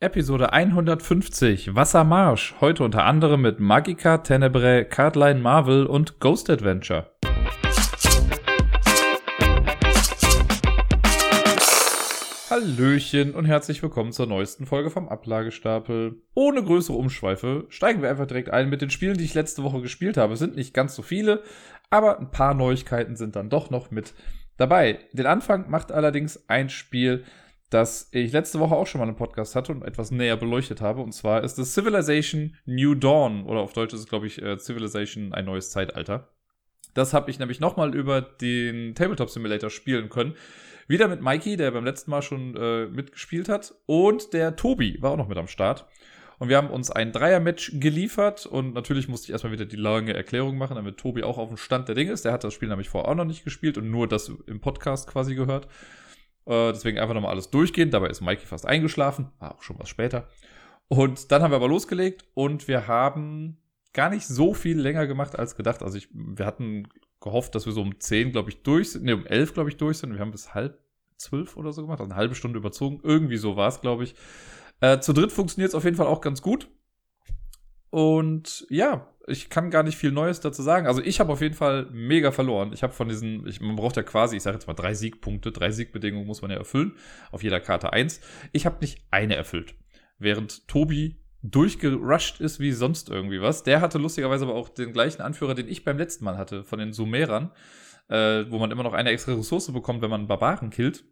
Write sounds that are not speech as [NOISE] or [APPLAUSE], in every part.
Episode 150 Wassermarsch. Heute unter anderem mit Magica, Tenebrae, Cardline Marvel und Ghost Adventure. Hallöchen und herzlich willkommen zur neuesten Folge vom Ablagestapel. Ohne größere Umschweife steigen wir einfach direkt ein mit den Spielen, die ich letzte Woche gespielt habe. Es sind nicht ganz so viele, aber ein paar Neuigkeiten sind dann doch noch mit dabei. Den Anfang macht allerdings ein Spiel, das ich letzte Woche auch schon mal einen Podcast hatte und etwas näher beleuchtet habe. Und zwar ist es Civilization New Dawn. Oder auf Deutsch ist es, glaube ich, äh, Civilization ein neues Zeitalter. Das habe ich nämlich nochmal über den Tabletop Simulator spielen können. Wieder mit Mikey, der beim letzten Mal schon äh, mitgespielt hat. Und der Tobi war auch noch mit am Start. Und wir haben uns ein Dreier-Match geliefert. Und natürlich musste ich erstmal wieder die lange Erklärung machen, damit Tobi auch auf dem Stand der Dinge ist. Der hat das Spiel nämlich vorher auch noch nicht gespielt und nur das im Podcast quasi gehört. Äh, deswegen einfach nochmal alles durchgehen. Dabei ist Mikey fast eingeschlafen. War auch schon was später. Und dann haben wir aber losgelegt und wir haben gar nicht so viel länger gemacht als gedacht. Also ich, wir hatten gehofft, dass wir so um 10, glaube ich, durch sind. Ne, um 11, glaube ich, durch sind. Wir haben bis halb zwölf oder so gemacht. Also eine halbe Stunde überzogen. Irgendwie so war es, glaube ich. Äh, zu dritt funktioniert es auf jeden Fall auch ganz gut. Und ja, ich kann gar nicht viel Neues dazu sagen. Also ich habe auf jeden Fall mega verloren. Ich habe von diesen, ich, man braucht ja quasi, ich sage jetzt mal drei Siegpunkte, drei Siegbedingungen muss man ja erfüllen. Auf jeder Karte eins. Ich habe nicht eine erfüllt. Während Tobi durchgerusht ist wie sonst irgendwie was. Der hatte lustigerweise aber auch den gleichen Anführer, den ich beim letzten Mal hatte, von den Sumerern, äh, wo man immer noch eine extra Ressource bekommt, wenn man einen Barbaren killt.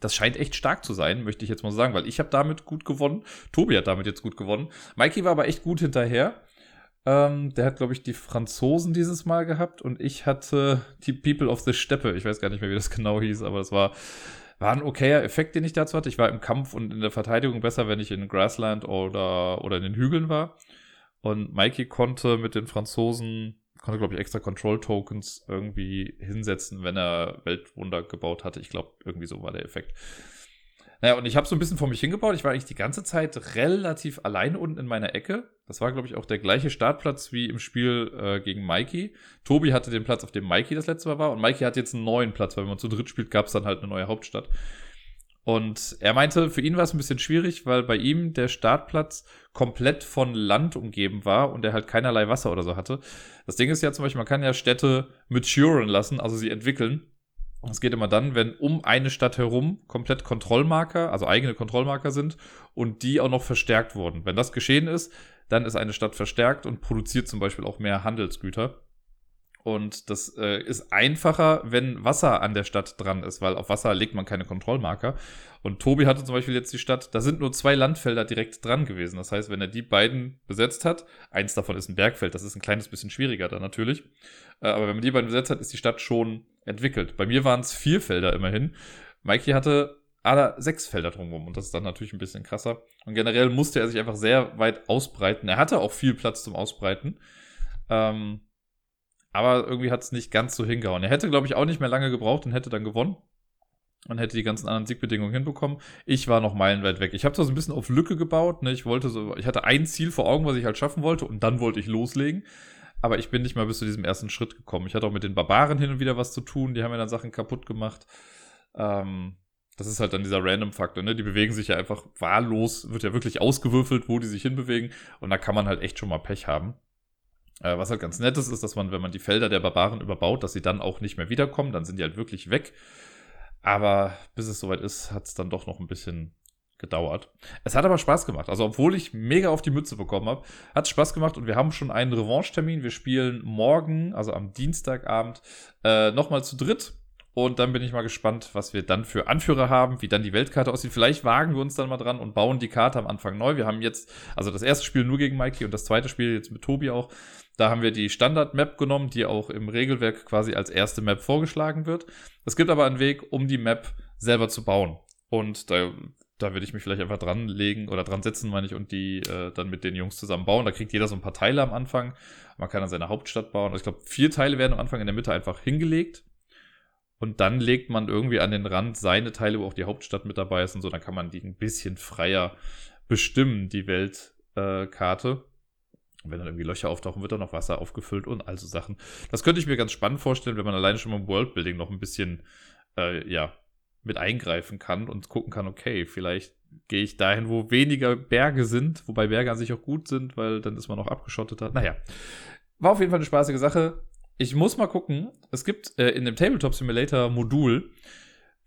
Das scheint echt stark zu sein, möchte ich jetzt mal sagen, weil ich habe damit gut gewonnen. Tobi hat damit jetzt gut gewonnen. Mikey war aber echt gut hinterher. Ähm, der hat, glaube ich, die Franzosen dieses Mal gehabt und ich hatte die People of the Steppe. Ich weiß gar nicht mehr, wie das [LAUGHS] genau hieß, aber es war, war ein okayer Effekt, den ich dazu hatte. Ich war im Kampf und in der Verteidigung besser, wenn ich in Grassland oder, oder in den Hügeln war. Und Mikey konnte mit den Franzosen, konnte, glaube ich, extra Control-Tokens irgendwie hinsetzen, wenn er Weltwunder gebaut hatte. Ich glaube, irgendwie so war der Effekt. Naja, und ich habe so ein bisschen vor mich hingebaut. Ich war eigentlich die ganze Zeit relativ alleine unten in meiner Ecke. Das war, glaube ich, auch der gleiche Startplatz wie im Spiel äh, gegen Mikey. Tobi hatte den Platz, auf dem Mikey das letzte Mal war. Und Mikey hat jetzt einen neuen Platz, weil wenn man zu dritt spielt, gab es dann halt eine neue Hauptstadt. Und er meinte, für ihn war es ein bisschen schwierig, weil bei ihm der Startplatz komplett von Land umgeben war und er halt keinerlei Wasser oder so hatte. Das Ding ist ja zum Beispiel, man kann ja Städte maturen lassen, also sie entwickeln. Es geht immer dann, wenn um eine Stadt herum komplett Kontrollmarker, also eigene Kontrollmarker sind und die auch noch verstärkt wurden. Wenn das geschehen ist, dann ist eine Stadt verstärkt und produziert zum Beispiel auch mehr Handelsgüter. Und das äh, ist einfacher, wenn Wasser an der Stadt dran ist, weil auf Wasser legt man keine Kontrollmarker. Und Tobi hatte zum Beispiel jetzt die Stadt, da sind nur zwei Landfelder direkt dran gewesen. Das heißt, wenn er die beiden besetzt hat, eins davon ist ein Bergfeld, das ist ein kleines bisschen schwieriger dann natürlich. Äh, aber wenn man die beiden besetzt hat, ist die Stadt schon entwickelt. Bei mir waren es vier Felder immerhin. Mikey hatte alle sechs Felder drumherum und das ist dann natürlich ein bisschen krasser. Und generell musste er sich einfach sehr weit ausbreiten. Er hatte auch viel Platz zum Ausbreiten. Ähm, aber irgendwie hat es nicht ganz so hingehauen. Er hätte, glaube ich, auch nicht mehr lange gebraucht und hätte dann gewonnen. Und hätte die ganzen anderen Siegbedingungen hinbekommen. Ich war noch meilenweit weg. Ich habe zwar so ein bisschen auf Lücke gebaut. Ne? Ich wollte so, ich hatte ein Ziel vor Augen, was ich halt schaffen wollte, und dann wollte ich loslegen aber ich bin nicht mal bis zu diesem ersten Schritt gekommen. Ich hatte auch mit den Barbaren hin und wieder was zu tun, die haben mir dann Sachen kaputt gemacht. Ähm, das ist halt dann dieser Random-Faktor, ne? Die bewegen sich ja einfach wahllos, wird ja wirklich ausgewürfelt, wo die sich hinbewegen. Und da kann man halt echt schon mal Pech haben. Äh, was halt ganz nett ist, ist, dass man, wenn man die Felder der Barbaren überbaut, dass sie dann auch nicht mehr wiederkommen, dann sind die halt wirklich weg. Aber bis es soweit ist, hat es dann doch noch ein bisschen gedauert. Es hat aber Spaß gemacht. Also, obwohl ich mega auf die Mütze bekommen habe, hat es Spaß gemacht und wir haben schon einen Revanche-Termin. Wir spielen morgen, also am Dienstagabend, äh, nochmal zu dritt. Und dann bin ich mal gespannt, was wir dann für Anführer haben, wie dann die Weltkarte aussieht. Vielleicht wagen wir uns dann mal dran und bauen die Karte am Anfang neu. Wir haben jetzt, also das erste Spiel nur gegen Mikey und das zweite Spiel jetzt mit Tobi auch. Da haben wir die Standard-Map genommen, die auch im Regelwerk quasi als erste Map vorgeschlagen wird. Es gibt aber einen Weg, um die Map selber zu bauen. Und da da würde ich mich vielleicht einfach dran legen oder dran setzen, meine ich, und die äh, dann mit den Jungs zusammen bauen. Da kriegt jeder so ein paar Teile am Anfang. Man kann dann seine Hauptstadt bauen. Also ich glaube, vier Teile werden am Anfang in der Mitte einfach hingelegt. Und dann legt man irgendwie an den Rand seine Teile, wo auch die Hauptstadt mit dabei ist und so. Dann kann man die ein bisschen freier bestimmen, die Weltkarte. Äh, wenn dann irgendwie Löcher auftauchen, wird dann noch Wasser aufgefüllt und also Sachen. Das könnte ich mir ganz spannend vorstellen, wenn man alleine schon beim Worldbuilding noch ein bisschen, äh, ja, mit eingreifen kann und gucken kann, okay, vielleicht gehe ich dahin, wo weniger Berge sind, wobei Berge an sich auch gut sind, weil dann ist man auch abgeschotteter. Naja, war auf jeden Fall eine spaßige Sache. Ich muss mal gucken. Es gibt äh, in dem Tabletop Simulator Modul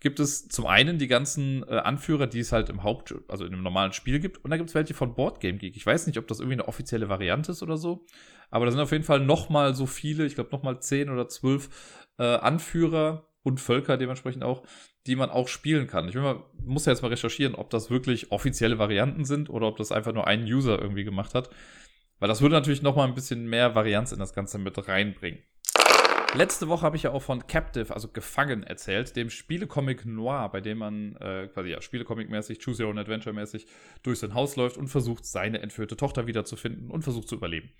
gibt es zum einen die ganzen äh, Anführer, die es halt im Haupt, also in einem normalen Spiel gibt, und da gibt es welche von Boardgame Geek. Ich weiß nicht, ob das irgendwie eine offizielle Variante ist oder so, aber da sind auf jeden Fall noch mal so viele, ich glaube noch mal zehn oder zwölf äh, Anführer und Völker dementsprechend auch, die man auch spielen kann. Ich mal, muss ja jetzt mal recherchieren, ob das wirklich offizielle Varianten sind oder ob das einfach nur ein User irgendwie gemacht hat. Weil das würde natürlich noch mal ein bisschen mehr Varianz in das Ganze mit reinbringen. Letzte Woche habe ich ja auch von Captive, also Gefangen, erzählt, dem Spielecomic Noir, bei dem man äh, quasi ja Spielecomic-mäßig, Choose Your Own Adventure-mäßig durch sein Haus läuft und versucht, seine entführte Tochter wiederzufinden und versucht zu überleben.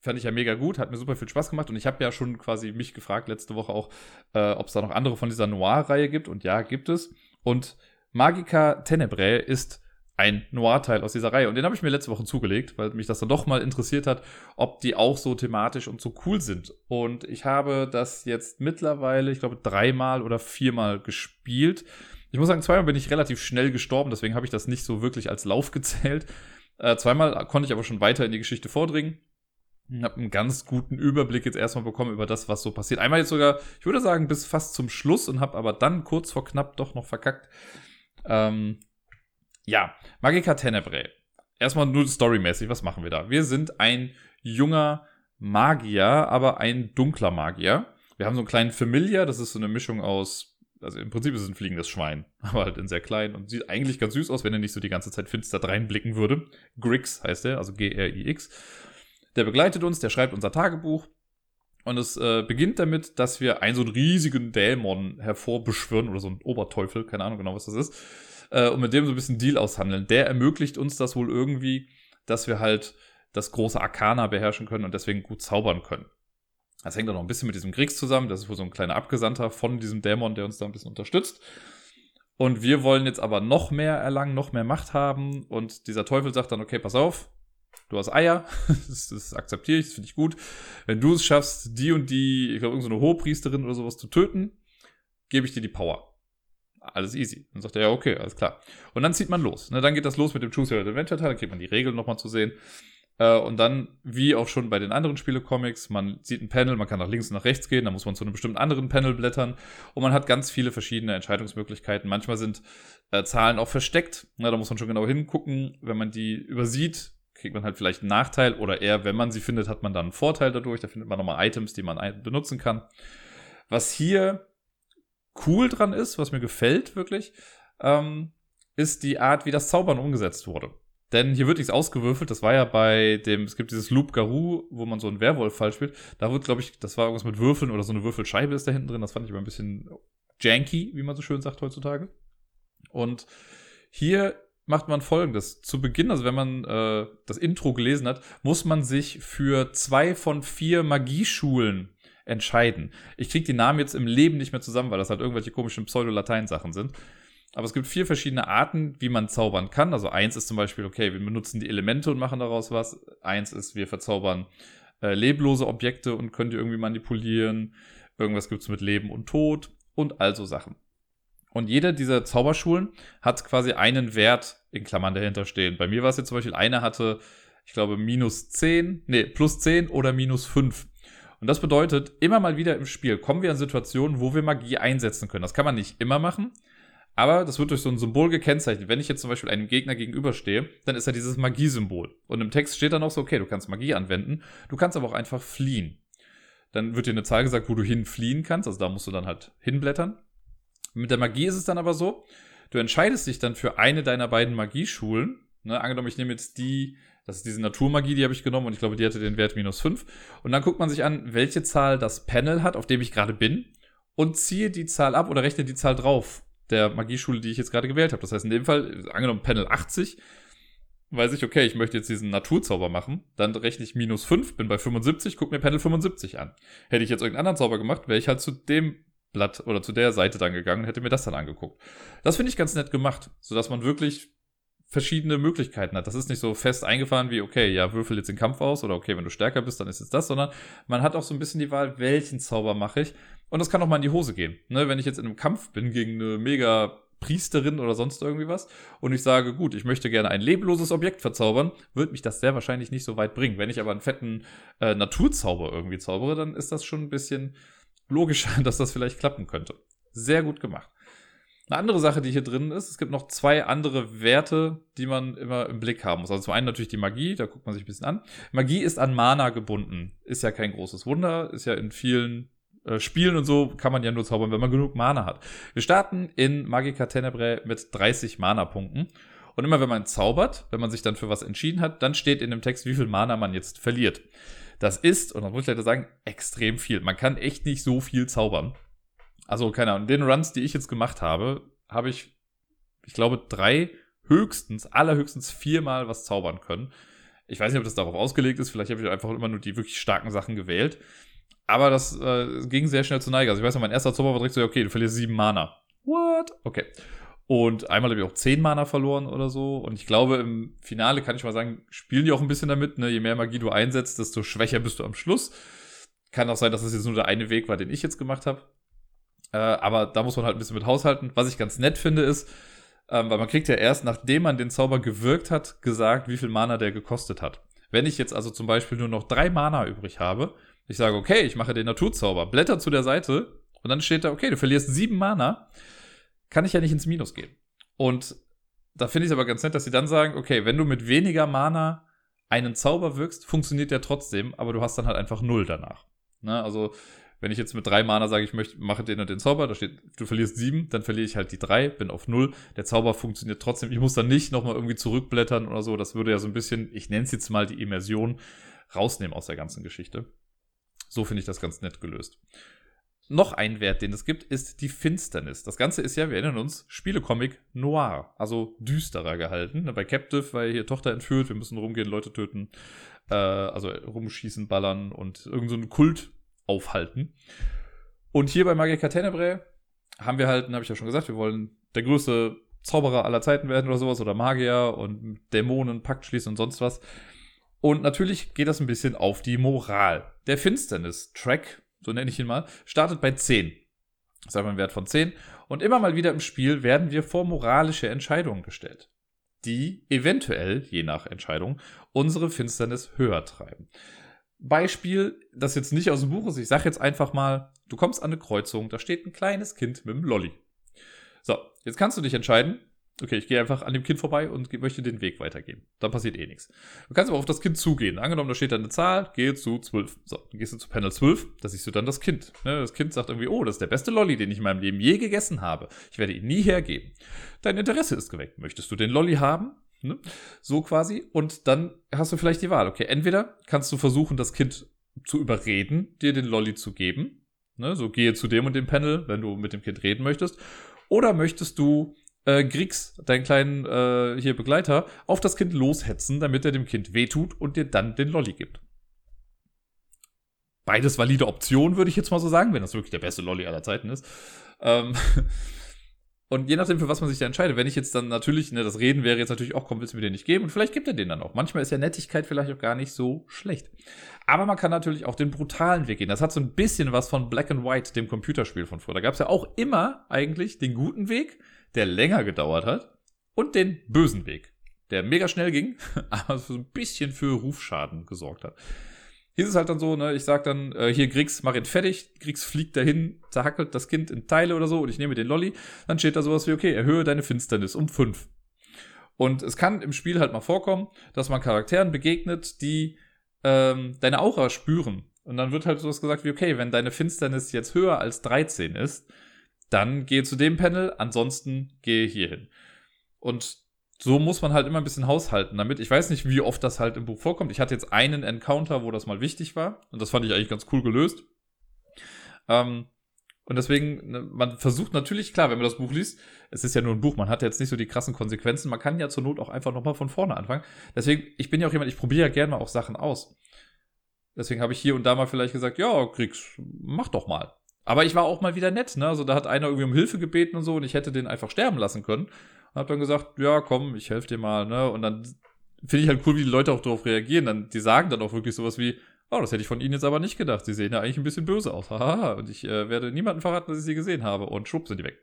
Fand ich ja mega gut, hat mir super viel Spaß gemacht und ich habe ja schon quasi mich gefragt letzte Woche auch, äh, ob es da noch andere von dieser Noir-Reihe gibt und ja, gibt es. Und Magica Tenebrae ist ein Noir-Teil aus dieser Reihe. Und den habe ich mir letzte Woche zugelegt, weil mich das dann doch mal interessiert hat, ob die auch so thematisch und so cool sind. Und ich habe das jetzt mittlerweile, ich glaube, dreimal oder viermal gespielt. Ich muss sagen, zweimal bin ich relativ schnell gestorben, deswegen habe ich das nicht so wirklich als Lauf [LAUGHS] gezählt. Äh, zweimal konnte ich aber schon weiter in die Geschichte vordringen. Ich habe einen ganz guten Überblick jetzt erstmal bekommen über das, was so passiert. Einmal jetzt sogar, ich würde sagen, bis fast zum Schluss und habe aber dann kurz vor knapp doch noch verkackt. Ähm, ja, Magica Tenebrae. Erstmal nur storymäßig, was machen wir da? Wir sind ein junger Magier, aber ein dunkler Magier. Wir haben so einen kleinen Familiar, das ist so eine Mischung aus, also im Prinzip ist es ein fliegendes Schwein, [LAUGHS] aber halt in sehr klein und sieht eigentlich ganz süß aus, wenn er nicht so die ganze Zeit finster reinblicken würde. Grix heißt er, also G-R-I-X. Der begleitet uns, der schreibt unser Tagebuch und es äh, beginnt damit, dass wir einen so einen riesigen Dämon hervorbeschwören oder so einen Oberteufel, keine Ahnung genau, was das ist äh, und mit dem so ein bisschen Deal aushandeln. Der ermöglicht uns das wohl irgendwie, dass wir halt das große Arcana beherrschen können und deswegen gut zaubern können. Das hängt auch noch ein bisschen mit diesem Kriegs zusammen. Das ist wohl so ein kleiner Abgesandter von diesem Dämon, der uns da ein bisschen unterstützt. Und wir wollen jetzt aber noch mehr erlangen, noch mehr Macht haben. Und dieser Teufel sagt dann, okay, pass auf, du hast Eier, [LAUGHS] das, das akzeptiere ich, das finde ich gut. Wenn du es schaffst, die und die, ich glaube, irgendeine so Hohepriesterin oder sowas zu töten, gebe ich dir die Power alles easy. Dann sagt er, ja, okay, alles klar. Und dann zieht man los. Ne? Dann geht das los mit dem Choose Your Adventure Teil, dann kriegt man die Regeln nochmal zu sehen. Äh, und dann, wie auch schon bei den anderen Spiele-Comics, man sieht ein Panel, man kann nach links und nach rechts gehen, dann muss man zu einem bestimmten anderen Panel blättern. Und man hat ganz viele verschiedene Entscheidungsmöglichkeiten. Manchmal sind äh, Zahlen auch versteckt. Na, da muss man schon genau hingucken. Wenn man die übersieht, kriegt man halt vielleicht einen Nachteil oder eher, wenn man sie findet, hat man dann einen Vorteil dadurch. Da findet man nochmal Items, die man benutzen kann. Was hier cool dran ist, was mir gefällt wirklich, ähm, ist die Art, wie das Zaubern umgesetzt wurde. Denn hier wird nichts ausgewürfelt. Das war ja bei dem, es gibt dieses Loop Garou, wo man so einen Werwolf-Fall spielt. Da wird, glaube ich, das war irgendwas mit Würfeln oder so eine Würfelscheibe ist da hinten drin. Das fand ich aber ein bisschen janky, wie man so schön sagt heutzutage. Und hier macht man folgendes. Zu Beginn, also wenn man äh, das Intro gelesen hat, muss man sich für zwei von vier Magieschulen entscheiden. Ich kriege die Namen jetzt im Leben nicht mehr zusammen, weil das halt irgendwelche komischen Pseudo-Latein-Sachen sind. Aber es gibt vier verschiedene Arten, wie man zaubern kann. Also eins ist zum Beispiel, okay, wir benutzen die Elemente und machen daraus was. Eins ist, wir verzaubern äh, leblose Objekte und können die irgendwie manipulieren. Irgendwas gibt es mit Leben und Tod und also Sachen. Und jede dieser Zauberschulen hat quasi einen Wert in Klammern dahinter stehen. Bei mir war es jetzt zum Beispiel, eine hatte, ich glaube, minus 10, nee, plus 10 oder minus 5. Und das bedeutet, immer mal wieder im Spiel kommen wir an Situationen, wo wir Magie einsetzen können. Das kann man nicht immer machen, aber das wird durch so ein Symbol gekennzeichnet. Wenn ich jetzt zum Beispiel einem Gegner gegenüberstehe, dann ist da dieses Magiesymbol. Und im Text steht dann auch so, okay, du kannst Magie anwenden, du kannst aber auch einfach fliehen. Dann wird dir eine Zahl gesagt, wo du hinfliehen kannst, also da musst du dann halt hinblättern. Mit der Magie ist es dann aber so, du entscheidest dich dann für eine deiner beiden Magieschulen. Ne, angenommen, ich nehme jetzt die das ist diese Naturmagie, die habe ich genommen und ich glaube, die hatte den Wert minus 5. Und dann guckt man sich an, welche Zahl das Panel hat, auf dem ich gerade bin, und ziehe die Zahl ab oder rechne die Zahl drauf der Magieschule, die ich jetzt gerade gewählt habe. Das heißt, in dem Fall, angenommen Panel 80, weiß ich, okay, ich möchte jetzt diesen Naturzauber machen, dann rechne ich minus 5, bin bei 75, guck mir Panel 75 an. Hätte ich jetzt irgendeinen anderen Zauber gemacht, wäre ich halt zu dem Blatt oder zu der Seite dann gegangen und hätte mir das dann angeguckt. Das finde ich ganz nett gemacht, sodass man wirklich verschiedene Möglichkeiten hat. Das ist nicht so fest eingefahren wie, okay, ja, würfel jetzt den Kampf aus oder okay, wenn du stärker bist, dann ist es das, sondern man hat auch so ein bisschen die Wahl, welchen Zauber mache ich. Und das kann auch mal in die Hose gehen. Ne, wenn ich jetzt in einem Kampf bin gegen eine mega Priesterin oder sonst irgendwie was und ich sage, gut, ich möchte gerne ein lebloses Objekt verzaubern, wird mich das sehr wahrscheinlich nicht so weit bringen. Wenn ich aber einen fetten äh, Naturzauber irgendwie zaubere, dann ist das schon ein bisschen logischer, [LAUGHS] dass das vielleicht klappen könnte. Sehr gut gemacht. Eine andere Sache, die hier drin ist, es gibt noch zwei andere Werte, die man immer im Blick haben muss. Also zum einen natürlich die Magie, da guckt man sich ein bisschen an. Magie ist an Mana gebunden. Ist ja kein großes Wunder, ist ja in vielen äh, Spielen und so kann man ja nur zaubern, wenn man genug Mana hat. Wir starten in Magica Tenebrae mit 30 Mana-Punkten. Und immer wenn man zaubert, wenn man sich dann für was entschieden hat, dann steht in dem Text, wie viel Mana man jetzt verliert. Das ist, und das muss ich leider sagen, extrem viel. Man kann echt nicht so viel zaubern. Also, keine Ahnung, den Runs, die ich jetzt gemacht habe, habe ich, ich glaube, drei, höchstens, allerhöchstens viermal was zaubern können. Ich weiß nicht, ob das darauf ausgelegt ist. Vielleicht habe ich einfach immer nur die wirklich starken Sachen gewählt. Aber das äh, ging sehr schnell zu Neige. Also ich weiß noch, mein erster Zauber war direkt so, okay, du verlierst sieben Mana. What? Okay. Und einmal habe ich auch zehn Mana verloren oder so. Und ich glaube, im Finale kann ich mal sagen, spielen die auch ein bisschen damit. Ne? Je mehr Magie du einsetzt, desto schwächer bist du am Schluss. Kann auch sein, dass das jetzt nur der eine Weg war, den ich jetzt gemacht habe. Äh, aber da muss man halt ein bisschen mit haushalten. Was ich ganz nett finde, ist, ähm, weil man kriegt ja erst, nachdem man den Zauber gewirkt hat, gesagt, wie viel Mana der gekostet hat. Wenn ich jetzt also zum Beispiel nur noch drei Mana übrig habe, ich sage, okay, ich mache den Naturzauber, blätter zu der Seite und dann steht da, okay, du verlierst sieben Mana, kann ich ja nicht ins Minus gehen. Und da finde ich es aber ganz nett, dass sie dann sagen, okay, wenn du mit weniger Mana einen Zauber wirkst, funktioniert der trotzdem, aber du hast dann halt einfach null danach. Ne? Also wenn ich jetzt mit drei Mana sage, ich möchte, mache den und den Zauber, da steht, du verlierst sieben, dann verliere ich halt die drei, bin auf null. Der Zauber funktioniert trotzdem. Ich muss dann nicht nochmal irgendwie zurückblättern oder so. Das würde ja so ein bisschen, ich nenne es jetzt mal die Immersion, rausnehmen aus der ganzen Geschichte. So finde ich das ganz nett gelöst. Noch ein Wert, den es gibt, ist die Finsternis. Das Ganze ist ja, wir erinnern uns, Spielecomic noir, also düsterer gehalten. Bei Captive, weil hier Tochter entführt, wir müssen rumgehen, Leute töten, äh, also rumschießen, ballern und irgendeinen so Kult aufhalten. Und hier bei Magica Tenebrae haben wir halt, habe ich ja schon gesagt, wir wollen der größte Zauberer aller Zeiten werden oder sowas oder Magier und Dämonen, Pakt schließen und sonst was. Und natürlich geht das ein bisschen auf die Moral. Der Finsternis-Track, so nenne ich ihn mal, startet bei 10. Das ist einfach ein Wert von 10. Und immer mal wieder im Spiel werden wir vor moralische Entscheidungen gestellt, die eventuell, je nach Entscheidung, unsere Finsternis höher treiben. Beispiel, das jetzt nicht aus dem Buch ist, ich sage jetzt einfach mal, du kommst an eine Kreuzung, da steht ein kleines Kind mit einem Lolli. So, jetzt kannst du dich entscheiden, okay, ich gehe einfach an dem Kind vorbei und möchte den Weg weitergehen. Dann passiert eh nichts. Du kannst aber auf das Kind zugehen. Angenommen, da steht da eine Zahl, gehe zu 12. So, dann gehst du zu Panel 12, da siehst du dann das Kind. Ne, das Kind sagt irgendwie, oh, das ist der beste Lolli, den ich in meinem Leben je gegessen habe. Ich werde ihn nie hergeben. Dein Interesse ist geweckt. Möchtest du den Lolli haben? Ne? So quasi. Und dann hast du vielleicht die Wahl. Okay, entweder kannst du versuchen, das Kind zu überreden, dir den Lolli zu geben. Ne? So gehe zu dem und dem Panel, wenn du mit dem Kind reden möchtest. Oder möchtest du äh, Griegs, deinen kleinen äh, hier Begleiter, auf das Kind loshetzen, damit er dem Kind wehtut und dir dann den Lolli gibt. Beides valide Optionen, würde ich jetzt mal so sagen, wenn das wirklich der beste Lolli aller Zeiten ist. Ähm, [LAUGHS] Und je nachdem, für was man sich da entscheidet, wenn ich jetzt dann natürlich, ne, das Reden wäre jetzt natürlich auch, komm, willst du mir den nicht geben? Und vielleicht gibt er den dann auch. Manchmal ist ja Nettigkeit vielleicht auch gar nicht so schlecht. Aber man kann natürlich auch den brutalen Weg gehen. Das hat so ein bisschen was von Black and White, dem Computerspiel von früher. Da gab es ja auch immer eigentlich den guten Weg, der länger gedauert hat, und den bösen Weg, der mega schnell ging, [LAUGHS] aber so ein bisschen für Rufschaden gesorgt hat. Ist es halt dann so, ne, ich sag dann, äh, hier Griegs, mach ihn fertig, Griegs fliegt dahin, zerhackelt das Kind in Teile oder so und ich nehme den Lolli, dann steht da sowas wie, okay, erhöhe deine Finsternis um fünf. Und es kann im Spiel halt mal vorkommen, dass man Charakteren begegnet, die ähm, deine Aura spüren. Und dann wird halt sowas gesagt wie, okay, wenn deine Finsternis jetzt höher als 13 ist, dann gehe zu dem Panel, ansonsten gehe hier hin. Und so muss man halt immer ein bisschen haushalten damit. Ich weiß nicht, wie oft das halt im Buch vorkommt. Ich hatte jetzt einen Encounter, wo das mal wichtig war. Und das fand ich eigentlich ganz cool gelöst. Ähm, und deswegen, ne, man versucht natürlich, klar, wenn man das Buch liest, es ist ja nur ein Buch, man hat jetzt nicht so die krassen Konsequenzen. Man kann ja zur Not auch einfach nochmal von vorne anfangen. Deswegen, ich bin ja auch jemand, ich probiere ja gerne mal auch Sachen aus. Deswegen habe ich hier und da mal vielleicht gesagt, ja, Kriegs, mach doch mal. Aber ich war auch mal wieder nett, ne? Also da hat einer irgendwie um Hilfe gebeten und so und ich hätte den einfach sterben lassen können. Und hab dann gesagt, ja, komm, ich helfe dir mal, ne? Und dann finde ich halt cool, wie die Leute auch darauf reagieren. Dann, die sagen dann auch wirklich sowas wie, oh, das hätte ich von Ihnen jetzt aber nicht gedacht. Sie sehen ja eigentlich ein bisschen böse aus. Haha. und ich äh, werde niemanden verraten, dass ich sie gesehen habe. Und schwupp sind die weg.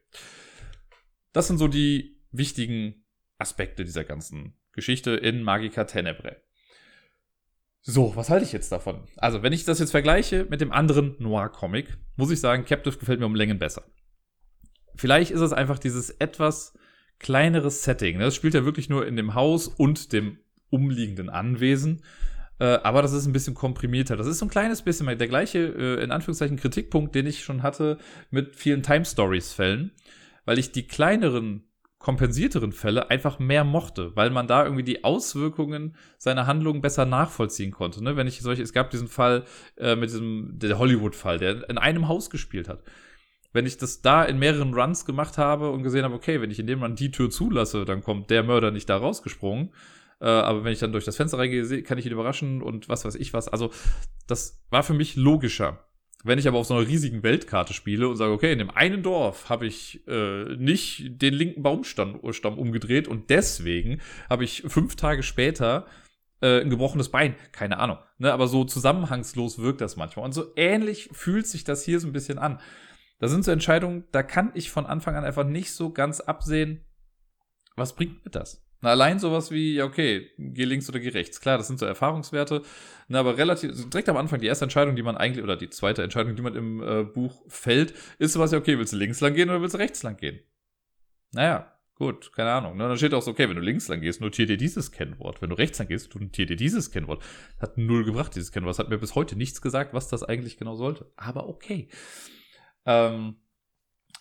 Das sind so die wichtigen Aspekte dieser ganzen Geschichte in Magica Tenebrae. So, was halte ich jetzt davon? Also, wenn ich das jetzt vergleiche mit dem anderen Noir-Comic, muss ich sagen, Captive gefällt mir um Längen besser. Vielleicht ist es einfach dieses etwas kleineres Setting. Das spielt ja wirklich nur in dem Haus und dem umliegenden Anwesen. Äh, aber das ist ein bisschen komprimierter. Das ist so ein kleines bisschen der gleiche, äh, in Anführungszeichen, Kritikpunkt, den ich schon hatte mit vielen Time Stories-Fällen, weil ich die kleineren kompensierteren Fälle einfach mehr mochte, weil man da irgendwie die Auswirkungen seiner Handlungen besser nachvollziehen konnte. Ne? Wenn ich solche, es gab diesen Fall äh, mit diesem, Hollywood-Fall, der in einem Haus gespielt hat. Wenn ich das da in mehreren Runs gemacht habe und gesehen habe, okay, wenn ich in dem Run die Tür zulasse, dann kommt der Mörder nicht da rausgesprungen. Äh, aber wenn ich dann durch das Fenster reingehe, kann ich ihn überraschen und was weiß ich was. Also, das war für mich logischer. Wenn ich aber auf so einer riesigen Weltkarte spiele und sage, okay, in dem einen Dorf habe ich äh, nicht den linken Baumstamm Stamm umgedreht und deswegen habe ich fünf Tage später äh, ein gebrochenes Bein. Keine Ahnung. Ne? Aber so zusammenhangslos wirkt das manchmal. Und so ähnlich fühlt sich das hier so ein bisschen an. Da sind so Entscheidungen, da kann ich von Anfang an einfach nicht so ganz absehen, was bringt mir das? Na, allein sowas wie, ja, okay, geh links oder geh rechts. Klar, das sind so Erfahrungswerte. Na, aber relativ, direkt am Anfang, die erste Entscheidung, die man eigentlich, oder die zweite Entscheidung, die man im äh, Buch fällt, ist sowas, ja, okay, willst du links lang gehen oder willst du rechts lang gehen? Naja, gut, keine Ahnung. Ne? Dann steht auch so, okay, wenn du links lang gehst, notier dir dieses Kennwort. Wenn du rechts lang gehst, notier dir dieses Kennwort. Hat null gebracht, dieses Kennwort. Das hat mir bis heute nichts gesagt, was das eigentlich genau sollte. Aber okay. Ähm,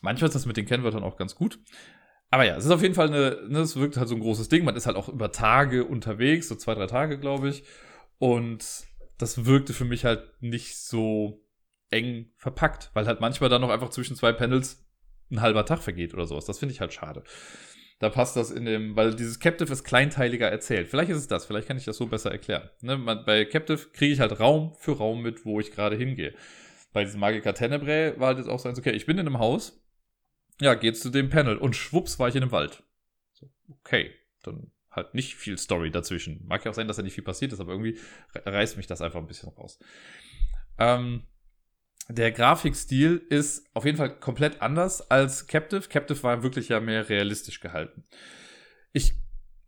manchmal ist das mit den Kennwörtern auch ganz gut. Aber ja, es ist auf jeden Fall eine, ne, es wirkt halt so ein großes Ding. Man ist halt auch über Tage unterwegs, so zwei, drei Tage, glaube ich. Und das wirkte für mich halt nicht so eng verpackt, weil halt manchmal dann noch einfach zwischen zwei Panels ein halber Tag vergeht oder sowas. Das finde ich halt schade. Da passt das in dem, weil dieses Captive ist kleinteiliger erzählt. Vielleicht ist es das, vielleicht kann ich das so besser erklären. Ne, man, bei Captive kriege ich halt Raum für Raum mit, wo ich gerade hingehe. Bei diesem Magica Tenebrae war halt jetzt auch so, okay, ich bin in einem Haus, ja, geht's zu dem Panel und schwupps war ich in einem Wald. So, okay, dann halt nicht viel Story dazwischen. Mag ja auch sein, dass da nicht viel passiert ist, aber irgendwie reißt mich das einfach ein bisschen raus. Ähm, der Grafikstil ist auf jeden Fall komplett anders als Captive. Captive war wirklich ja mehr realistisch gehalten. Ich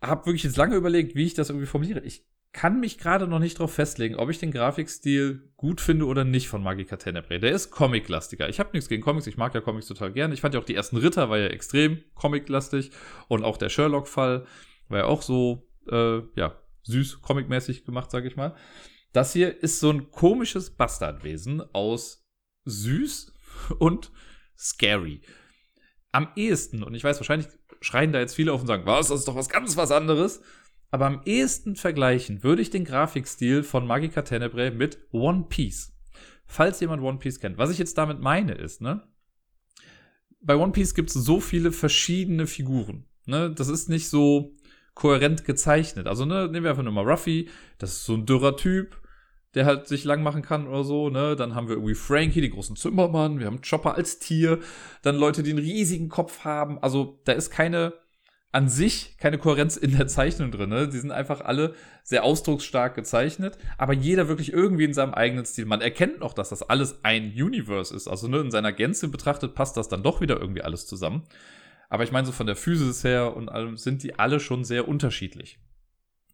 habe wirklich jetzt lange überlegt, wie ich das irgendwie formuliere. Ich kann mich gerade noch nicht darauf festlegen, ob ich den Grafikstil gut finde oder nicht von Magica Tenebrae. Der ist comiclastiger. Ich habe nichts gegen Comics, ich mag ja Comics total gerne. Ich fand ja auch die ersten Ritter war ja extrem comiclastig und auch der Sherlock-Fall war ja auch so, äh, ja, süß, comicmäßig gemacht, sag ich mal. Das hier ist so ein komisches Bastardwesen aus süß und scary. Am ehesten, und ich weiß, wahrscheinlich schreien da jetzt viele auf und sagen, was, das ist doch was ganz was anderes. Aber am ehesten vergleichen würde ich den Grafikstil von Magica Tenebrae mit One Piece. Falls jemand One Piece kennt. Was ich jetzt damit meine ist, ne? Bei One Piece gibt es so viele verschiedene Figuren. Ne? Das ist nicht so kohärent gezeichnet. Also, ne, nehmen wir einfach nur mal Ruffy. Das ist so ein dürrer Typ, der halt sich lang machen kann oder so, ne? Dann haben wir irgendwie Frankie, den großen Zimmermann. Wir haben Chopper als Tier. Dann Leute, die einen riesigen Kopf haben. Also, da ist keine an sich keine Kohärenz in der Zeichnung drin. Ne? Die sind einfach alle sehr ausdrucksstark gezeichnet, aber jeder wirklich irgendwie in seinem eigenen Stil. Man erkennt noch, dass das alles ein Universe ist. Also ne, in seiner Gänze betrachtet passt das dann doch wieder irgendwie alles zusammen. Aber ich meine, so von der Physis her und allem sind die alle schon sehr unterschiedlich.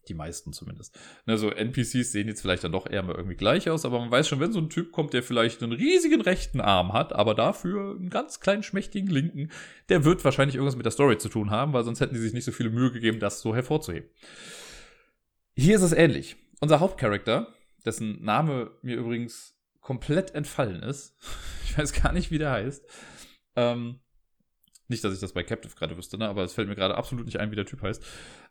Die meisten zumindest. Ne, so NPCs sehen jetzt vielleicht dann doch eher mal irgendwie gleich aus, aber man weiß schon, wenn so ein Typ kommt, der vielleicht einen riesigen rechten Arm hat, aber dafür einen ganz kleinen, schmächtigen linken, der wird wahrscheinlich irgendwas mit der Story zu tun haben, weil sonst hätten die sich nicht so viele Mühe gegeben, das so hervorzuheben. Hier ist es ähnlich. Unser Hauptcharakter, dessen Name mir übrigens komplett entfallen ist, [LAUGHS] ich weiß gar nicht, wie der heißt, ähm, nicht, dass ich das bei Captive gerade wüsste, ne? aber es fällt mir gerade absolut nicht ein, wie der Typ heißt.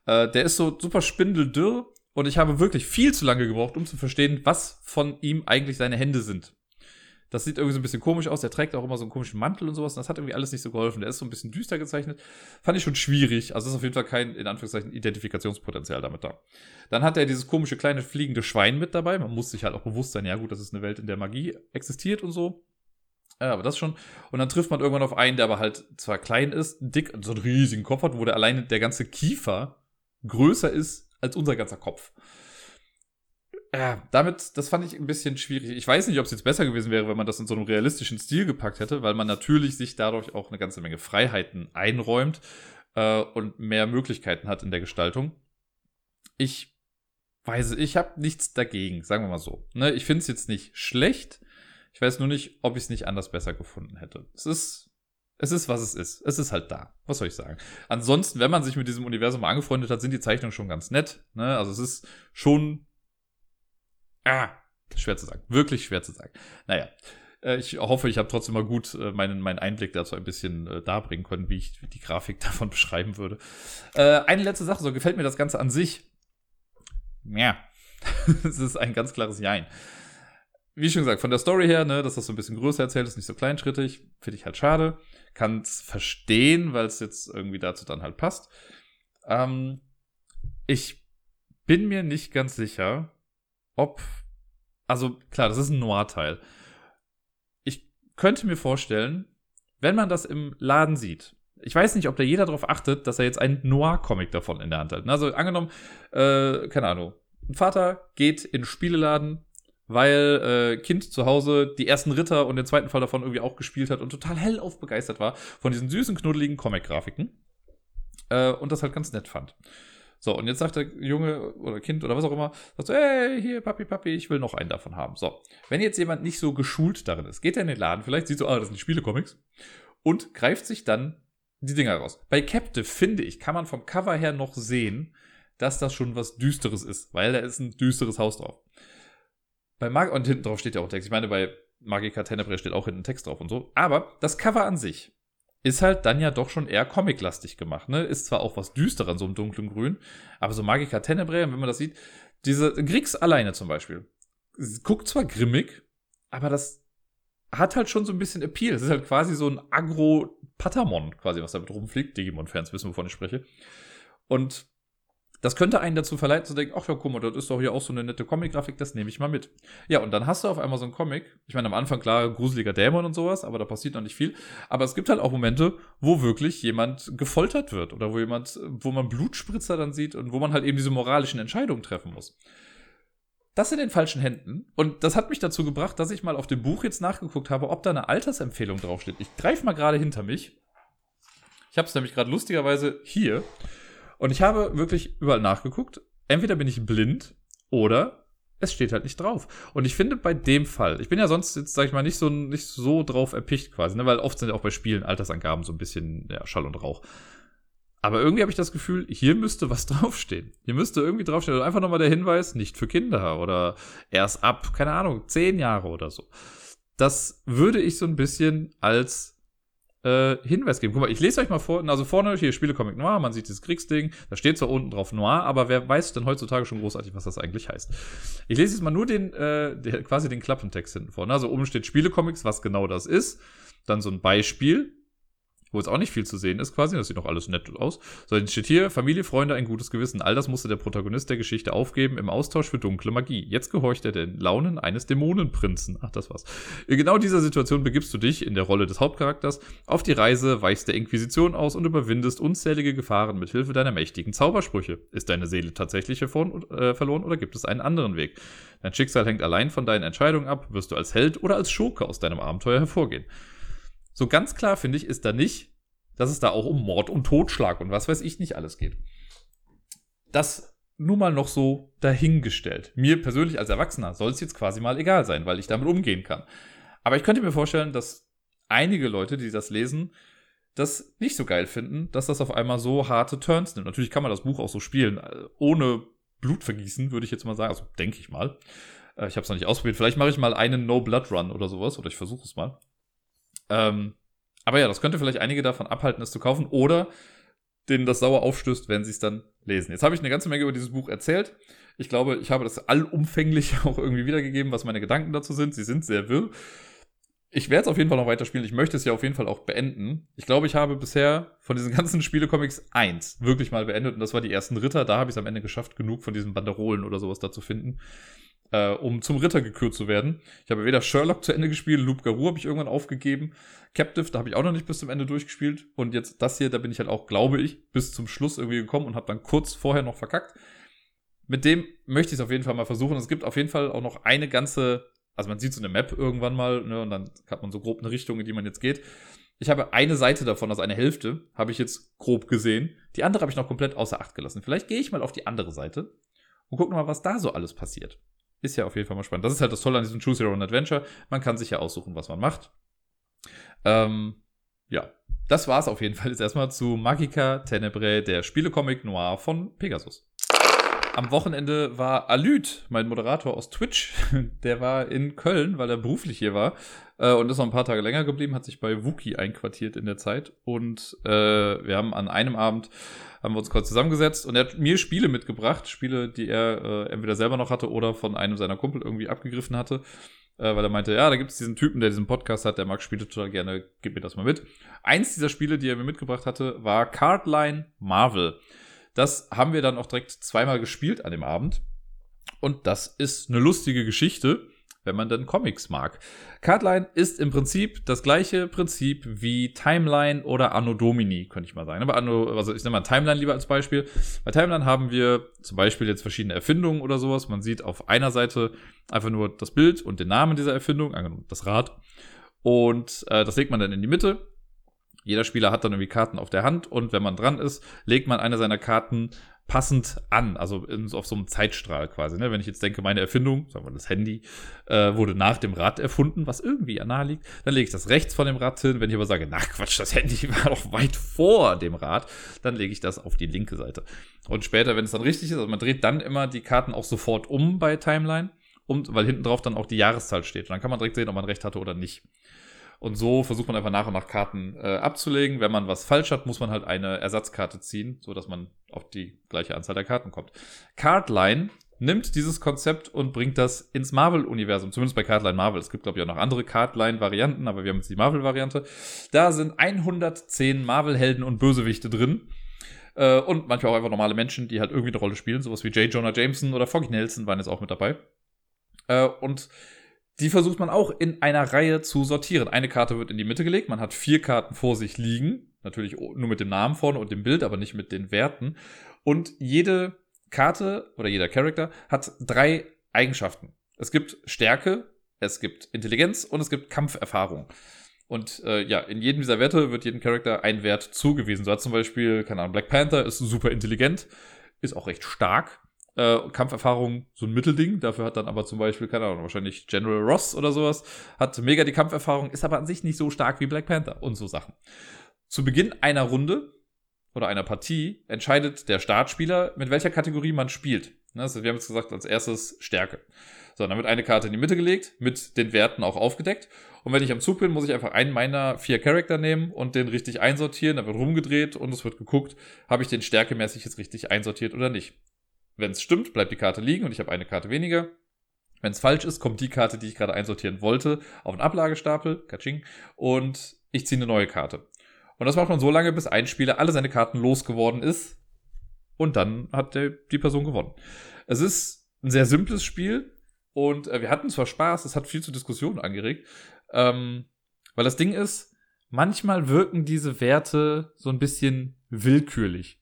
Äh, der ist so super spindeldürr und ich habe wirklich viel zu lange gebraucht, um zu verstehen, was von ihm eigentlich seine Hände sind. Das sieht irgendwie so ein bisschen komisch aus. Der trägt auch immer so einen komischen Mantel und sowas. Und das hat irgendwie alles nicht so geholfen. Der ist so ein bisschen düster gezeichnet. Fand ich schon schwierig. Also ist auf jeden Fall kein, in Anführungszeichen, Identifikationspotenzial damit da. Dann hat er dieses komische kleine fliegende Schwein mit dabei. Man muss sich halt auch bewusst sein, ja gut, das ist eine Welt, in der Magie existiert und so. Ja, aber das schon. Und dann trifft man irgendwann auf einen, der aber halt zwar klein ist, dick, so einen riesigen Kopf hat, wo der alleine der ganze Kiefer größer ist als unser ganzer Kopf. ja, damit, das fand ich ein bisschen schwierig. Ich weiß nicht, ob es jetzt besser gewesen wäre, wenn man das in so einem realistischen Stil gepackt hätte, weil man natürlich sich dadurch auch eine ganze Menge Freiheiten einräumt äh, und mehr Möglichkeiten hat in der Gestaltung. Ich weiß, ich habe nichts dagegen, sagen wir mal so. Ne, ich finde es jetzt nicht schlecht. Ich weiß nur nicht, ob ich es nicht anders besser gefunden hätte. Es ist, es ist, was es ist. Es ist halt da. Was soll ich sagen? Ansonsten, wenn man sich mit diesem Universum angefreundet hat, sind die Zeichnungen schon ganz nett. Ne? Also es ist schon, ah, schwer zu sagen. Wirklich schwer zu sagen. Naja. Äh, ich hoffe, ich habe trotzdem mal gut äh, meinen, meinen Einblick dazu ein bisschen äh, darbringen können, wie ich die Grafik [LAUGHS] davon beschreiben würde. Eine letzte Sache, so gefällt mir das Ganze an sich. Ja, [LAUGHS] es ist ein ganz klares Jein wie schon gesagt, von der Story her, ne, dass das so ein bisschen größer erzählt ist, nicht so kleinschrittig, finde ich halt schade. Kann es verstehen, weil es jetzt irgendwie dazu dann halt passt. Ähm, ich bin mir nicht ganz sicher, ob. Also klar, das ist ein Noir-Teil. Ich könnte mir vorstellen, wenn man das im Laden sieht, ich weiß nicht, ob da jeder darauf achtet, dass er jetzt einen Noir-Comic davon in der Hand hat. Also angenommen, äh, keine Ahnung, ein Vater geht in den Spieleladen, weil äh, Kind zu Hause die ersten Ritter und den zweiten Fall davon irgendwie auch gespielt hat und total hellauf begeistert war von diesen süßen, knuddeligen Comic-Grafiken. Äh, und das halt ganz nett fand. So, und jetzt sagt der Junge oder Kind oder was auch immer, sagt so, hey, hier, Papi, Papi, ich will noch einen davon haben. So, wenn jetzt jemand nicht so geschult darin ist, geht er in den Laden, vielleicht sieht so, ah, das sind Spiele-Comics und greift sich dann die Dinger raus. Bei Captive, finde ich, kann man vom Cover her noch sehen, dass das schon was Düsteres ist, weil da ist ein düsteres Haus drauf. Bei Mag und hinten drauf steht ja auch Text. Ich meine, bei Magica Tenebrae steht auch hinten Text drauf und so. Aber das Cover an sich ist halt dann ja doch schon eher comiclastig gemacht. Ne? Ist zwar auch was düsterer in so einem dunklen Grün, aber so Magica Tenebrae, wenn man das sieht, diese Grix alleine zum Beispiel, guckt zwar grimmig, aber das hat halt schon so ein bisschen Appeal. Es ist halt quasi so ein Agro-Patamon, quasi, was damit rumfliegt. Digimon-Fans wissen, wovon ich spreche. Und das könnte einen dazu verleiten zu denken, ach ja, guck mal, das ist doch hier auch so eine nette Comic-Grafik, das nehme ich mal mit. Ja, und dann hast du auf einmal so einen Comic. Ich meine, am Anfang klar, gruseliger Dämon und sowas, aber da passiert noch nicht viel. Aber es gibt halt auch Momente, wo wirklich jemand gefoltert wird oder wo jemand, wo man Blutspritzer dann sieht und wo man halt eben diese moralischen Entscheidungen treffen muss. Das in den falschen Händen. Und das hat mich dazu gebracht, dass ich mal auf dem Buch jetzt nachgeguckt habe, ob da eine Altersempfehlung draufsteht. Ich greife mal gerade hinter mich. Ich habe es nämlich gerade lustigerweise hier. Und ich habe wirklich überall nachgeguckt. Entweder bin ich blind oder es steht halt nicht drauf. Und ich finde bei dem Fall, ich bin ja sonst jetzt, sag ich mal, nicht so, nicht so drauf erpicht quasi, ne? weil oft sind ja auch bei Spielen Altersangaben so ein bisschen ja, Schall und Rauch. Aber irgendwie habe ich das Gefühl, hier müsste was [LAUGHS] draufstehen. Hier müsste irgendwie draufstehen. Oder einfach nochmal der Hinweis, nicht für Kinder oder erst ab, keine Ahnung, zehn Jahre oder so. Das würde ich so ein bisschen als äh, Hinweis geben. Guck mal, ich lese euch mal vor, also vorne hier Spiele Comic Noir, man sieht dieses Kriegsding, da steht zwar unten drauf Noir, aber wer weiß denn heutzutage schon großartig, was das eigentlich heißt? Ich lese jetzt mal nur den, äh, der, quasi den Klappentext hinten vorne. Also oben steht Spiele Comics, was genau das ist. Dann so ein Beispiel, wo jetzt auch nicht viel zu sehen ist quasi, das sieht noch alles nett aus. So, dann steht hier, Familie, Freunde, ein gutes Gewissen. All das musste der Protagonist der Geschichte aufgeben im Austausch für dunkle Magie. Jetzt gehorcht er den Launen eines Dämonenprinzen. Ach, das war's. In genau dieser Situation begibst du dich, in der Rolle des Hauptcharakters, auf die Reise, weichst der Inquisition aus und überwindest unzählige Gefahren mit Hilfe deiner mächtigen Zaubersprüche. Ist deine Seele tatsächlich verloren, äh, verloren oder gibt es einen anderen Weg? Dein Schicksal hängt allein von deinen Entscheidungen ab. Wirst du als Held oder als Schurke aus deinem Abenteuer hervorgehen? So ganz klar finde ich, ist da nicht, dass es da auch um Mord und Totschlag und was weiß ich nicht alles geht. Das nun mal noch so dahingestellt. Mir persönlich als Erwachsener soll es jetzt quasi mal egal sein, weil ich damit umgehen kann. Aber ich könnte mir vorstellen, dass einige Leute, die das lesen, das nicht so geil finden, dass das auf einmal so harte Turns nimmt. Natürlich kann man das Buch auch so spielen, äh, ohne Blutvergießen, würde ich jetzt mal sagen. Also denke ich mal. Äh, ich habe es noch nicht ausprobiert. Vielleicht mache ich mal einen No-Blood-Run oder sowas, oder ich versuche es mal. Ähm, aber ja, das könnte vielleicht einige davon abhalten, es zu kaufen oder denen das sauer aufstößt, wenn sie es dann lesen. Jetzt habe ich eine ganze Menge über dieses Buch erzählt. Ich glaube, ich habe das allumfänglich [LAUGHS] auch irgendwie wiedergegeben, was meine Gedanken dazu sind. Sie sind sehr wirr. Ich werde es auf jeden Fall noch weiterspielen. Ich möchte es ja auf jeden Fall auch beenden. Ich glaube, ich habe bisher von diesen ganzen [LAUGHS] Spielecomics eins wirklich mal beendet und das war die ersten Ritter. Da habe ich es am Ende geschafft, genug von diesen Banderolen oder sowas da zu finden äh, um zum Ritter gekürt zu werden. Ich habe weder Sherlock zu Ende gespielt, Loop Garou habe ich irgendwann aufgegeben. Captive, da habe ich auch noch nicht bis zum Ende durchgespielt. Und jetzt das hier, da bin ich halt auch, glaube ich, bis zum Schluss irgendwie gekommen und habe dann kurz vorher noch verkackt. mit dem möchte ich es auf jeden Fall mal versuchen. Es gibt auf jeden Fall auch noch eine ganze, also man sieht so eine Map irgendwann mal, ne, und dann hat man so grob eine Richtung, in die man jetzt geht. Ich habe eine Seite davon, also eine Hälfte, habe ich jetzt grob gesehen. Die andere habe ich noch komplett außer Acht gelassen. Vielleicht gehe ich mal auf die andere Seite und gucke mal, was da so alles passiert. Ist ja auf jeden Fall mal spannend. Das ist halt das Tolle an diesem Choose Your Own Adventure. Man kann sich ja aussuchen, was man macht. Ähm, ja, das war es auf jeden Fall jetzt erstmal zu Magica Tenebrae, der Spielecomic Noir von Pegasus. Am Wochenende war Alüt, mein Moderator aus Twitch. [LAUGHS] Der war in Köln, weil er beruflich hier war. Äh, und ist noch ein paar Tage länger geblieben, hat sich bei Wookie einquartiert in der Zeit. Und äh, wir haben an einem Abend haben wir uns kurz zusammengesetzt und er hat mir Spiele mitgebracht, Spiele, die er äh, entweder selber noch hatte oder von einem seiner Kumpel irgendwie abgegriffen hatte äh, weil er meinte, ja, da gibt es diesen Typen, der diesen Podcast hat, der mag Spiele total gerne, gib mir das mal mit. Eins dieser Spiele, die er mir mitgebracht hatte, war Cardline Marvel. Das haben wir dann auch direkt zweimal gespielt an dem Abend. Und das ist eine lustige Geschichte wenn man dann Comics mag. Cardline ist im Prinzip das gleiche Prinzip wie Timeline oder Anno Domini, könnte ich mal sagen. Aber Anno, also ich nehme mal Timeline lieber als Beispiel. Bei Timeline haben wir zum Beispiel jetzt verschiedene Erfindungen oder sowas. Man sieht auf einer Seite einfach nur das Bild und den Namen dieser Erfindung, angenommen das Rad. Und äh, das legt man dann in die Mitte. Jeder Spieler hat dann irgendwie Karten auf der Hand und wenn man dran ist, legt man eine seiner Karten passend an, also in, auf so einem Zeitstrahl quasi. Ne? Wenn ich jetzt denke, meine Erfindung, sagen wir das Handy, äh, wurde nach dem Rad erfunden, was irgendwie nahe liegt, dann lege ich das rechts von dem Rad hin. Wenn ich aber sage, na Quatsch, das Handy [LAUGHS] war doch weit vor dem Rad, dann lege ich das auf die linke Seite. Und später, wenn es dann richtig ist, also man dreht dann immer die Karten auch sofort um bei Timeline, um, weil hinten drauf dann auch die Jahreszahl steht. Und dann kann man direkt sehen, ob man recht hatte oder nicht. Und so versucht man einfach nach und nach Karten äh, abzulegen. Wenn man was falsch hat, muss man halt eine Ersatzkarte ziehen, so dass man auf die gleiche Anzahl der Karten kommt. Cardline nimmt dieses Konzept und bringt das ins Marvel-Universum, zumindest bei Cardline Marvel. Es gibt, glaube ich, auch noch andere Cardline-Varianten, aber wir haben jetzt die Marvel-Variante. Da sind 110 Marvel-Helden und Bösewichte drin. Äh, und manchmal auch einfach normale Menschen, die halt irgendwie eine Rolle spielen. Sowas wie J. Jonah Jameson oder Foggy Nelson waren jetzt auch mit dabei. Äh, und die versucht man auch in einer Reihe zu sortieren. Eine Karte wird in die Mitte gelegt, man hat vier Karten vor sich liegen, natürlich nur mit dem Namen vorne und dem Bild, aber nicht mit den Werten. Und jede Karte oder jeder Charakter hat drei Eigenschaften. Es gibt Stärke, es gibt Intelligenz und es gibt Kampferfahrung. Und äh, ja, in jedem dieser Werte wird jedem Charakter ein Wert zugewiesen. So hat zum Beispiel, keine Ahnung, Black Panther ist super intelligent, ist auch recht stark, äh, Kampferfahrung so ein Mittelding. Dafür hat dann aber zum Beispiel, keine Ahnung, wahrscheinlich General Ross oder sowas, hat mega die Kampferfahrung, ist aber an sich nicht so stark wie Black Panther und so Sachen. Zu Beginn einer Runde oder einer Partie entscheidet der Startspieler, mit welcher Kategorie man spielt. Also wir haben jetzt gesagt, als erstes Stärke. So, dann wird eine Karte in die Mitte gelegt, mit den Werten auch aufgedeckt. Und wenn ich am Zug bin, muss ich einfach einen meiner vier Charakter nehmen und den richtig einsortieren. Da wird rumgedreht und es wird geguckt, habe ich den stärkemäßig jetzt richtig einsortiert oder nicht. Wenn es stimmt, bleibt die Karte liegen und ich habe eine Karte weniger. Wenn es falsch ist, kommt die Karte, die ich gerade einsortieren wollte, auf den Ablagestapel, Kaching, und ich ziehe eine neue Karte. Und das macht man so lange, bis ein Spieler alle seine Karten losgeworden ist. Und dann hat der, die Person gewonnen. Es ist ein sehr simples Spiel und äh, wir hatten zwar Spaß, es hat viel zu Diskussionen angeregt, ähm, weil das Ding ist, manchmal wirken diese Werte so ein bisschen willkürlich.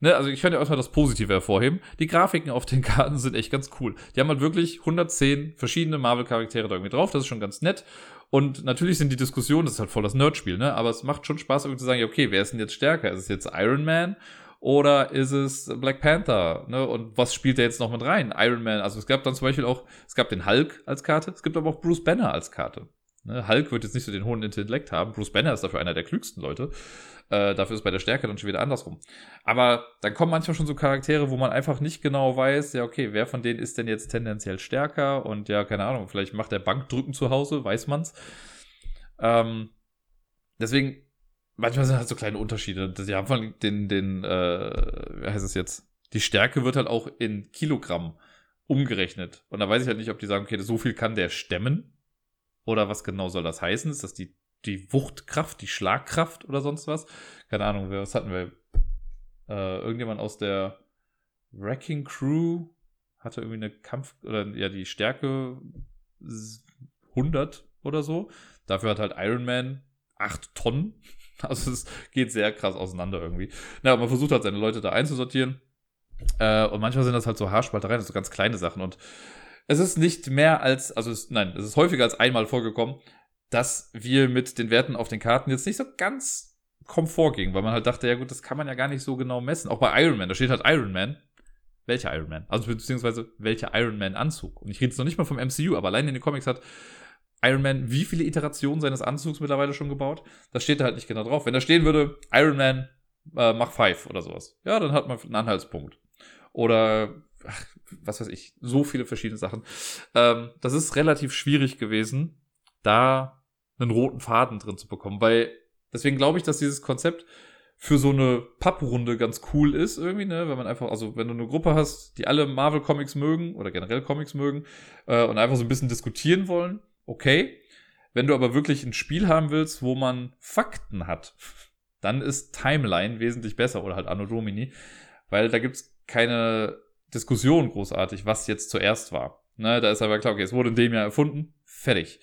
Ne, also ich könnte ja auch mal das Positive hervorheben. Die Grafiken auf den [LAUGHS] Karten sind echt ganz cool. Die haben halt wirklich 110 verschiedene Marvel-Charaktere da irgendwie drauf. Das ist schon ganz nett. Und natürlich sind die Diskussionen, das ist halt voll das Nerdspiel, ne? Aber es macht schon Spaß, irgendwie zu sagen, okay, wer ist denn jetzt stärker? Ist es jetzt Iron Man oder ist es Black Panther? Ne? Und was spielt da jetzt noch mit rein? Iron Man, also es gab dann zum Beispiel auch, es gab den Hulk als Karte, es gibt aber auch Bruce Banner als Karte. Ne? Hulk wird jetzt nicht so den hohen Intellekt haben. Bruce Banner ist dafür einer der klügsten Leute. Äh, dafür ist bei der Stärke dann schon wieder andersrum. Aber dann kommen manchmal schon so Charaktere, wo man einfach nicht genau weiß, ja, okay, wer von denen ist denn jetzt tendenziell stärker? Und ja, keine Ahnung, vielleicht macht der Bankdrücken zu Hause, weiß man's. Ähm, deswegen, manchmal sind halt so kleine Unterschiede. Die haben von den, den, äh, wie heißt es jetzt? Die Stärke wird halt auch in Kilogramm umgerechnet. Und da weiß ich halt nicht, ob die sagen, okay, so viel kann der stemmen. Oder was genau soll das heißen? Ist das die die Wuchtkraft, die Schlagkraft oder sonst was. Keine Ahnung, was hatten wir? Äh, irgendjemand aus der Wrecking Crew hatte irgendwie eine Kampf- oder ja, die Stärke 100 oder so. Dafür hat halt Iron Man 8 Tonnen. [LAUGHS] Also es geht sehr krass auseinander irgendwie. Na, man versucht halt seine Leute da einzusortieren. Äh, und manchmal sind das halt so Haarspaltereien, so ganz kleine Sachen. Und es ist nicht mehr als, also es, nein, es ist häufiger als einmal vorgekommen, dass wir mit den Werten auf den Karten jetzt nicht so ganz Komfort gingen, weil man halt dachte, ja gut, das kann man ja gar nicht so genau messen. Auch bei Iron Man, da steht halt Iron Man. Welcher Iron Man? Also beziehungsweise welcher Iron Man Anzug. Und ich rede jetzt noch nicht mal vom MCU, aber allein in den Comics hat Iron Man wie viele Iterationen seines Anzugs mittlerweile schon gebaut? Das steht da halt nicht genau drauf. Wenn da stehen würde, Iron Man äh, Mach 5 oder sowas, ja, dann hat man einen Anhaltspunkt. Oder ach, was weiß ich, so viele verschiedene Sachen. Ähm, das ist relativ schwierig gewesen, da einen roten Faden drin zu bekommen, weil deswegen glaube ich, dass dieses Konzept für so eine Papprunde ganz cool ist irgendwie, ne, wenn man einfach, also wenn du eine Gruppe hast, die alle Marvel Comics mögen oder generell Comics mögen äh, und einfach so ein bisschen diskutieren wollen, okay. Wenn du aber wirklich ein Spiel haben willst, wo man Fakten hat, dann ist Timeline wesentlich besser oder halt Anno Domini, weil da gibt's keine Diskussion großartig, was jetzt zuerst war. Ne, da ist aber klar, okay, es wurde in dem Jahr erfunden, fertig.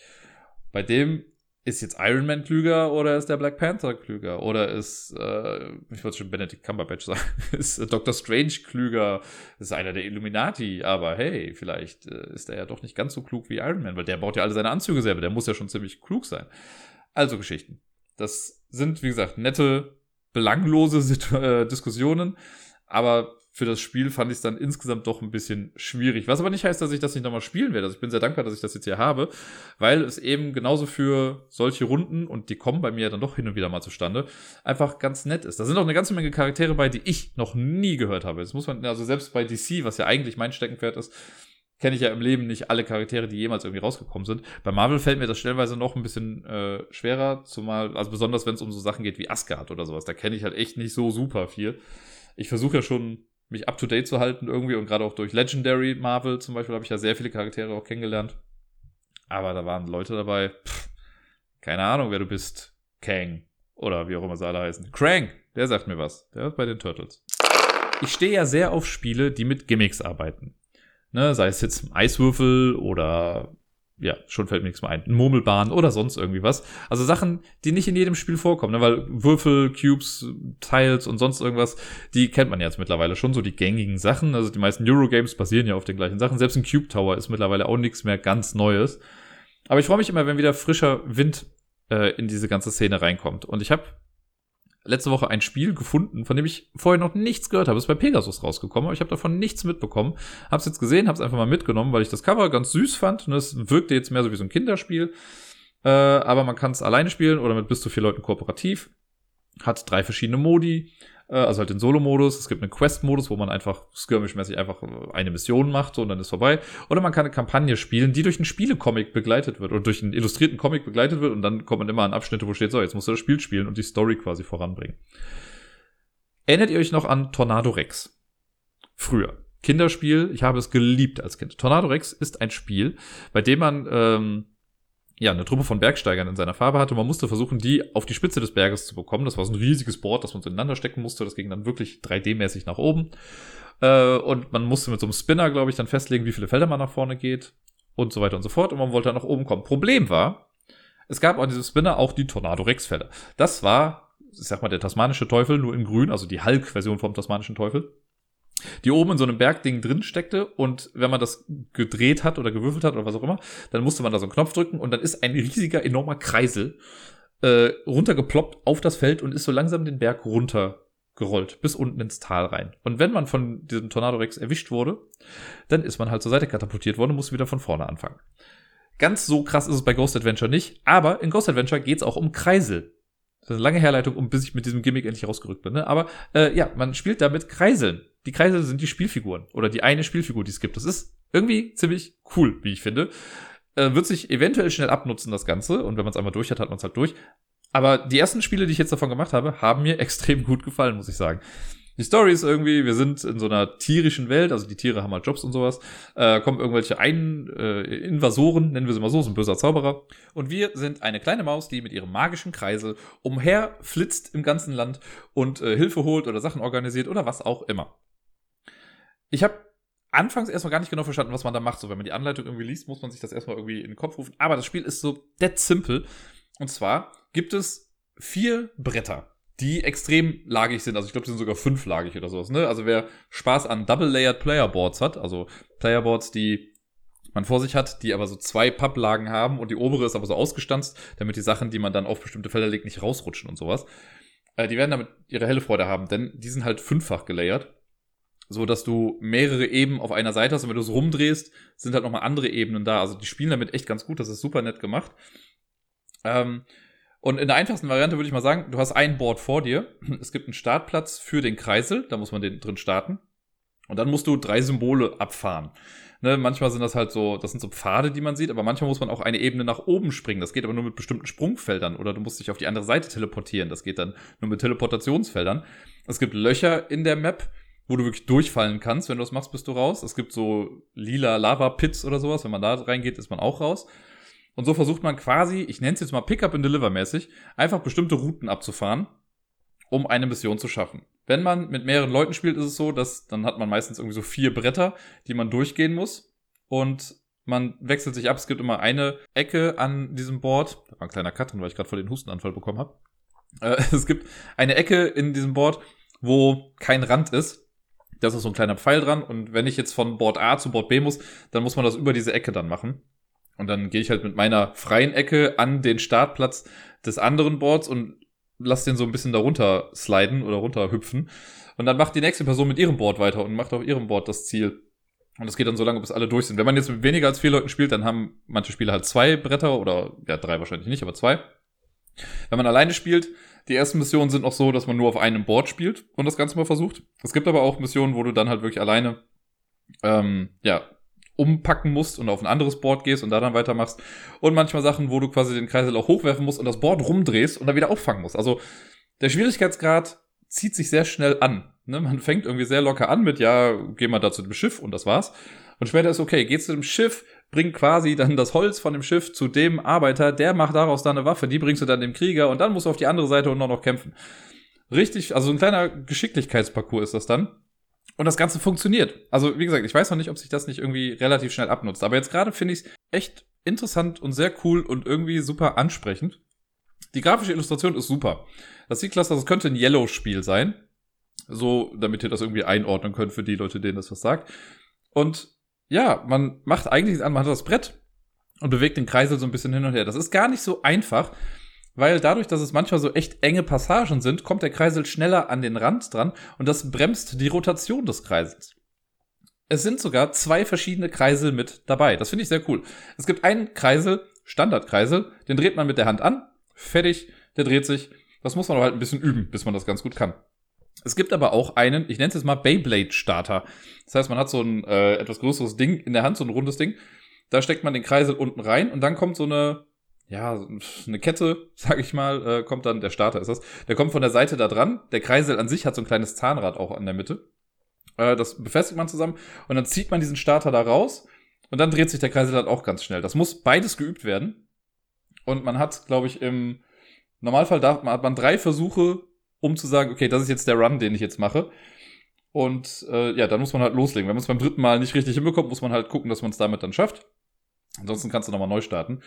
Bei dem ist jetzt Iron Man klüger oder ist der Black Panther klüger? Oder ist, äh, ich wollte schon Benedict Cumberbatch sagen, [LAUGHS] ist äh, Doctor Strange klüger? Ist einer der Illuminati, aber hey, vielleicht äh, ist er ja doch nicht ganz so klug wie Iron Man, weil der baut ja alle seine Anzüge selber, der muss ja schon ziemlich klug sein. Also Geschichten. Das sind, wie gesagt, nette, belanglose Situ äh, Diskussionen, aber für das Spiel fand ich es dann insgesamt doch ein bisschen schwierig. Was aber nicht heißt, dass ich das nicht nochmal spielen werde. Also ich bin sehr dankbar, dass ich das jetzt hier habe, weil es eben genauso für solche Runden, und die kommen bei mir dann doch hin und wieder mal zustande, einfach ganz nett ist. Da sind auch eine ganze Menge Charaktere bei, die ich noch nie gehört habe. Jetzt muss man, also selbst bei DC, was ja eigentlich mein Steckenpferd ist, kenne ich ja im Leben nicht alle Charaktere, die jemals irgendwie rausgekommen sind. Bei Marvel fällt mir das stellenweise noch ein bisschen äh, schwerer, zumal, also besonders wenn es um so Sachen geht wie Asgard oder sowas. Da kenne ich halt echt nicht so super viel. Ich versuche ja schon mich up to date zu halten irgendwie und gerade auch durch Legendary Marvel zum Beispiel habe ich ja sehr viele Charaktere auch kennengelernt. Aber da waren Leute dabei, pff, keine Ahnung, wer du bist. Kang oder wie auch immer sie alle heißen. Krang, der sagt mir was. Der ist bei den Turtles. Ich stehe ja sehr auf Spiele, die mit Gimmicks arbeiten. Ne, sei es jetzt Eiswürfel oder ja, schon fällt mir nichts mehr ein. Ein Murmelbahn oder sonst irgendwie was. Also Sachen, die nicht in jedem Spiel vorkommen, ne? weil Würfel, Cubes, Tiles und sonst irgendwas, die kennt man jetzt mittlerweile schon, so die gängigen Sachen. Also die meisten Eurogames basieren ja auf den gleichen Sachen. Selbst ein Cube Tower ist mittlerweile auch nichts mehr ganz Neues. Aber ich freue mich immer, wenn wieder frischer Wind äh, in diese ganze Szene reinkommt. Und ich habe letzte Woche ein Spiel gefunden, von dem ich vorher noch nichts gehört habe. Es ist bei Pegasus rausgekommen, aber ich habe davon nichts mitbekommen. Hab's jetzt gesehen, hab's einfach mal mitgenommen, weil ich das Cover ganz süß fand und es wirkte jetzt mehr so wie so ein Kinderspiel. Äh, aber man kann es alleine spielen oder mit bis zu vier Leuten kooperativ. Hat drei verschiedene Modi. Äh, also halt den Solo-Modus. Es gibt einen Quest-Modus, wo man einfach skirmish-mäßig einfach eine Mission macht so, und dann ist vorbei. Oder man kann eine Kampagne spielen, die durch einen Spielecomic begleitet wird oder durch einen illustrierten Comic begleitet wird und dann kommt man immer an Abschnitte, wo steht, so, jetzt musst du das Spiel spielen und die Story quasi voranbringen. Erinnert ihr euch noch an Tornado Rex? Früher. Kinderspiel, ich habe es geliebt als Kind. Tornado Rex ist ein Spiel, bei dem man ähm, ja, eine Truppe von Bergsteigern in seiner Farbe hatte. Man musste versuchen, die auf die Spitze des Berges zu bekommen. Das war so ein riesiges Board, das man so ineinander stecken musste. Das ging dann wirklich 3D-mäßig nach oben. Äh, und man musste mit so einem Spinner, glaube ich, dann festlegen, wie viele Felder man nach vorne geht und so weiter und so fort. Und man wollte dann nach oben kommen. Problem war, es gab an diesem Spinner auch die Tornado Rex-Felder. Das war, ich sag mal, der tasmanische Teufel, nur in grün, also die Hulk-Version vom tasmanischen Teufel die oben in so einem Bergding drin steckte und wenn man das gedreht hat oder gewürfelt hat oder was auch immer, dann musste man da so einen Knopf drücken und dann ist ein riesiger, enormer Kreisel äh, runtergeploppt auf das Feld und ist so langsam den Berg runtergerollt, bis unten ins Tal rein. Und wenn man von diesem Tornado Rex erwischt wurde, dann ist man halt zur Seite katapultiert worden und muss wieder von vorne anfangen. Ganz so krass ist es bei Ghost Adventure nicht, aber in Ghost Adventure geht es auch um Kreisel. Das ist eine lange Herleitung, um bis ich mit diesem Gimmick endlich rausgerückt bin. Ne? Aber äh, ja, man spielt damit Kreiseln die Kreise sind die Spielfiguren oder die eine Spielfigur, die es gibt. Das ist irgendwie ziemlich cool, wie ich finde. Äh, wird sich eventuell schnell abnutzen, das Ganze. Und wenn man es einmal durch hat, hat man es halt durch. Aber die ersten Spiele, die ich jetzt davon gemacht habe, haben mir [LAUGHS] extrem gut gefallen, muss ich sagen. Die Story ist irgendwie, wir sind in so einer tierischen Welt, also die Tiere haben halt Jobs und sowas, äh, kommen irgendwelche Ein äh, Invasoren, nennen wir sie mal so, so ein böser Zauberer. Und wir sind eine kleine Maus, die mit ihrem magischen Kreisel umherflitzt im ganzen Land und äh, Hilfe holt oder Sachen organisiert oder was auch immer. Ich habe anfangs erstmal gar nicht genau verstanden, was man da macht. So, wenn man die Anleitung irgendwie liest, muss man sich das erstmal irgendwie in den Kopf rufen. Aber das Spiel ist so dead simple. Und zwar gibt es vier Bretter. die extrem lagig sind. Also ich glaube, die sind sogar fünflagig oder sowas. Ne? Also wer Spaß an Double-Layered Playerboards hat, also Playerboards, die man vor sich hat, die aber so zwei Papplagen haben und die obere ist aber so ausgestanzt, damit die Sachen, die man dann auf bestimmte Felder legt, nicht rausrutschen und sowas. Äh, die werden damit ihre helle Freude haben, denn die sind halt fünffach gelayert. So dass du mehrere Ebenen auf einer Seite hast und wenn du es rumdrehst, sind halt nochmal andere Ebenen da. Also die spielen damit echt ganz gut, das ist super nett gemacht. Ähm, und in der einfachsten Variante würde ich mal sagen, du hast ein Board vor dir. [CLEARS THROAT] Es gibt einen Startplatz für den Kreisel, da muss man den drin starten. Und dann musst du drei Symbole abfahren. Ne, manchmal sind das halt so, das sind so Pfade, die man sieht, aber manchmal muss man auch eine Ebene nach oben springen. Das geht aber nur mit bestimmten Sprungfeldern oder du musst dich auf die andere Seite teleportieren. Das geht dann nur mit Teleportationsfeldern. Es gibt Löcher in der Map, wo du wirklich durchfallen kannst. Wenn du das machst, bist du raus. Es gibt so lila Lava-Pits oder sowas. Wenn man da reingeht, ist man auch raus. Und so versucht man quasi, ich nenne es jetzt mal Pickup and Deliver mäßig, einfach bestimmte Routen abzufahren, um eine Mission zu schaffen. Wenn man mit mehreren Leuten spielt, ist es so, dass dann hat man meistens irgendwie so vier Bretter, die man durchgehen muss. Und man wechselt sich ab. Es gibt immer eine Ecke an diesem Board. Da war ein kleiner Cut drin, weil ich gerade vor den Hustenanfall bekommen habe. Äh, [LAUGHS] es gibt eine Ecke in diesem Board, wo kein Rand ist. Da ist so ein kleiner Pfeil dran. Und wenn ich jetzt von Board A zu Board B muss, dann muss man das über diese Ecke dann machen. Und dann gehe ich halt mit meiner freien Ecke an den Startplatz des anderen Boards und lass den so ein bisschen darunter sliden oder runterhüpfen. Und dann macht die nächste Person mit ihrem Board weiter und macht auf ihrem Board das Ziel. Und es geht dann so lange, bis alle durch sind. Wenn man jetzt mit weniger als vier Leuten spielt, dann haben manche Spieler halt zwei Bretter oder ja, drei wahrscheinlich nicht, aber zwei. Wenn man alleine spielt, die ersten Missionen sind auch so, dass man nur auf einem Board spielt und das Ganze mal versucht. Es gibt aber auch Missionen, wo du dann halt wirklich alleine ähm, ja, umpacken musst und auf ein anderes Board gehst und da dann weitermachst. Und manchmal Sachen, wo du quasi den Kreisel auch hochwerfen musst und das Board rumdrehst und dann wieder auffangen musst. Also der Schwierigkeitsgrad zieht sich sehr schnell an. Ne? Man fängt irgendwie sehr locker an mit, ja, geh mal da zu dem Schiff und das war's. Und später ist okay, geh zu dem Schiff, bring quasi dann das Holz von dem Schiff zu dem Arbeiter, der macht daraus dann eine Waffe, die bringst du dann dem Krieger und dann musst du auf die andere Seite und noch, noch kämpfen. Richtig, also ein kleiner Geschicklichkeitsparcours ist das dann. Und das Ganze funktioniert. Also, wie gesagt, ich weiß noch nicht, ob sich das nicht irgendwie relativ schnell abnutzt. Aber jetzt gerade finde ich es echt interessant und sehr cool und irgendwie super ansprechend. Die grafische Illustration ist super. Das sieht klasse, das könnte ein Yellow-Spiel sein. So, damit ihr das irgendwie einordnen könnt für die Leute, denen das was sagt. Und ja, man macht eigentlich an, man hat das Brett und bewegt den Kreisel so ein bisschen hin und her. Das ist gar nicht so einfach, weil dadurch, dass es manchmal so echt enge Passagen sind, kommt der Kreisel schneller an den Rand dran und das bremst die Rotation des Kreisels. Es sind sogar zwei verschiedene Kreisel mit dabei. Das finde ich sehr cool. Es gibt einen Kreisel, Standardkreisel, den dreht man mit der Hand an, fertig, der dreht sich. Das muss man aber halt ein bisschen üben, bis man das ganz gut kann. Es gibt aber auch einen, ich nenne es jetzt mal Beyblade-Starter. Das heißt, man hat so ein äh, etwas größeres Ding in der Hand, so ein rundes Ding. Da steckt man den Kreisel unten rein und dann kommt so eine ja, eine Kette, [LAUGHS] sag ich mal, äh, kommt dann, der Starter ist das, der kommt von der Seite da dran. Der Kreisel an sich hat so ein kleines Zahnrad auch an der Mitte. Äh, das befestigt man zusammen und dann zieht man diesen Starter da raus und dann dreht sich der Kreisel halt auch ganz schnell. Das muss beides geübt werden. Und man hat, glaube ich, im Normalfall darf, man, hat man drei Versuche, um zu sagen, okay, das ist jetzt der Run, den ich jetzt mache. Und äh, ja, dann muss man halt loslegen. Wenn man es beim dritten Mal nicht richtig hinbekommt, muss man halt gucken, dass man es damit dann schafft. Ansonsten kannst du nochmal neu starten.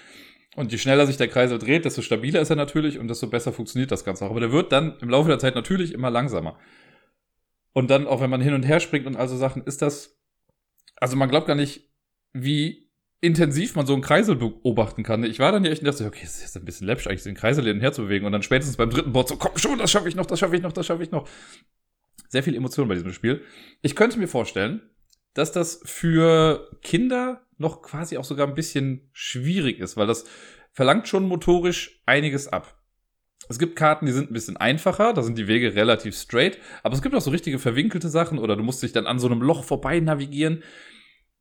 Und je schneller sich der Kreisel dreht, desto stabiler ist er natürlich und desto besser funktioniert das Ganze auch. Aber der wird dann im Laufe der Zeit natürlich immer langsamer. Und dann, auch wenn man hin und her springt und also Sachen, ist das, also man glaubt gar nicht, wie intensiv man so einen Kreisel beobachten kann. Ich war dann ja echt und dachte, okay, das ist jetzt ein bisschen läppisch, eigentlich den Kreisel hin und her zu bewegen. Und dann spätestens beim dritten Board so, komm schon, das schaffe ich noch, das schaffe ich noch, das schaffe ich noch. Sehr viel Emotion bei diesem Spiel. Ich könnte mir vorstellen, dass das für Kinder noch quasi auch sogar ein bisschen schwierig ist, weil das verlangt schon motorisch einiges ab. Es gibt Karten, die sind ein bisschen einfacher, da sind die Wege relativ straight, aber es gibt auch so richtige verwinkelte Sachen oder du musst dich dann an so einem Loch vorbei navigieren.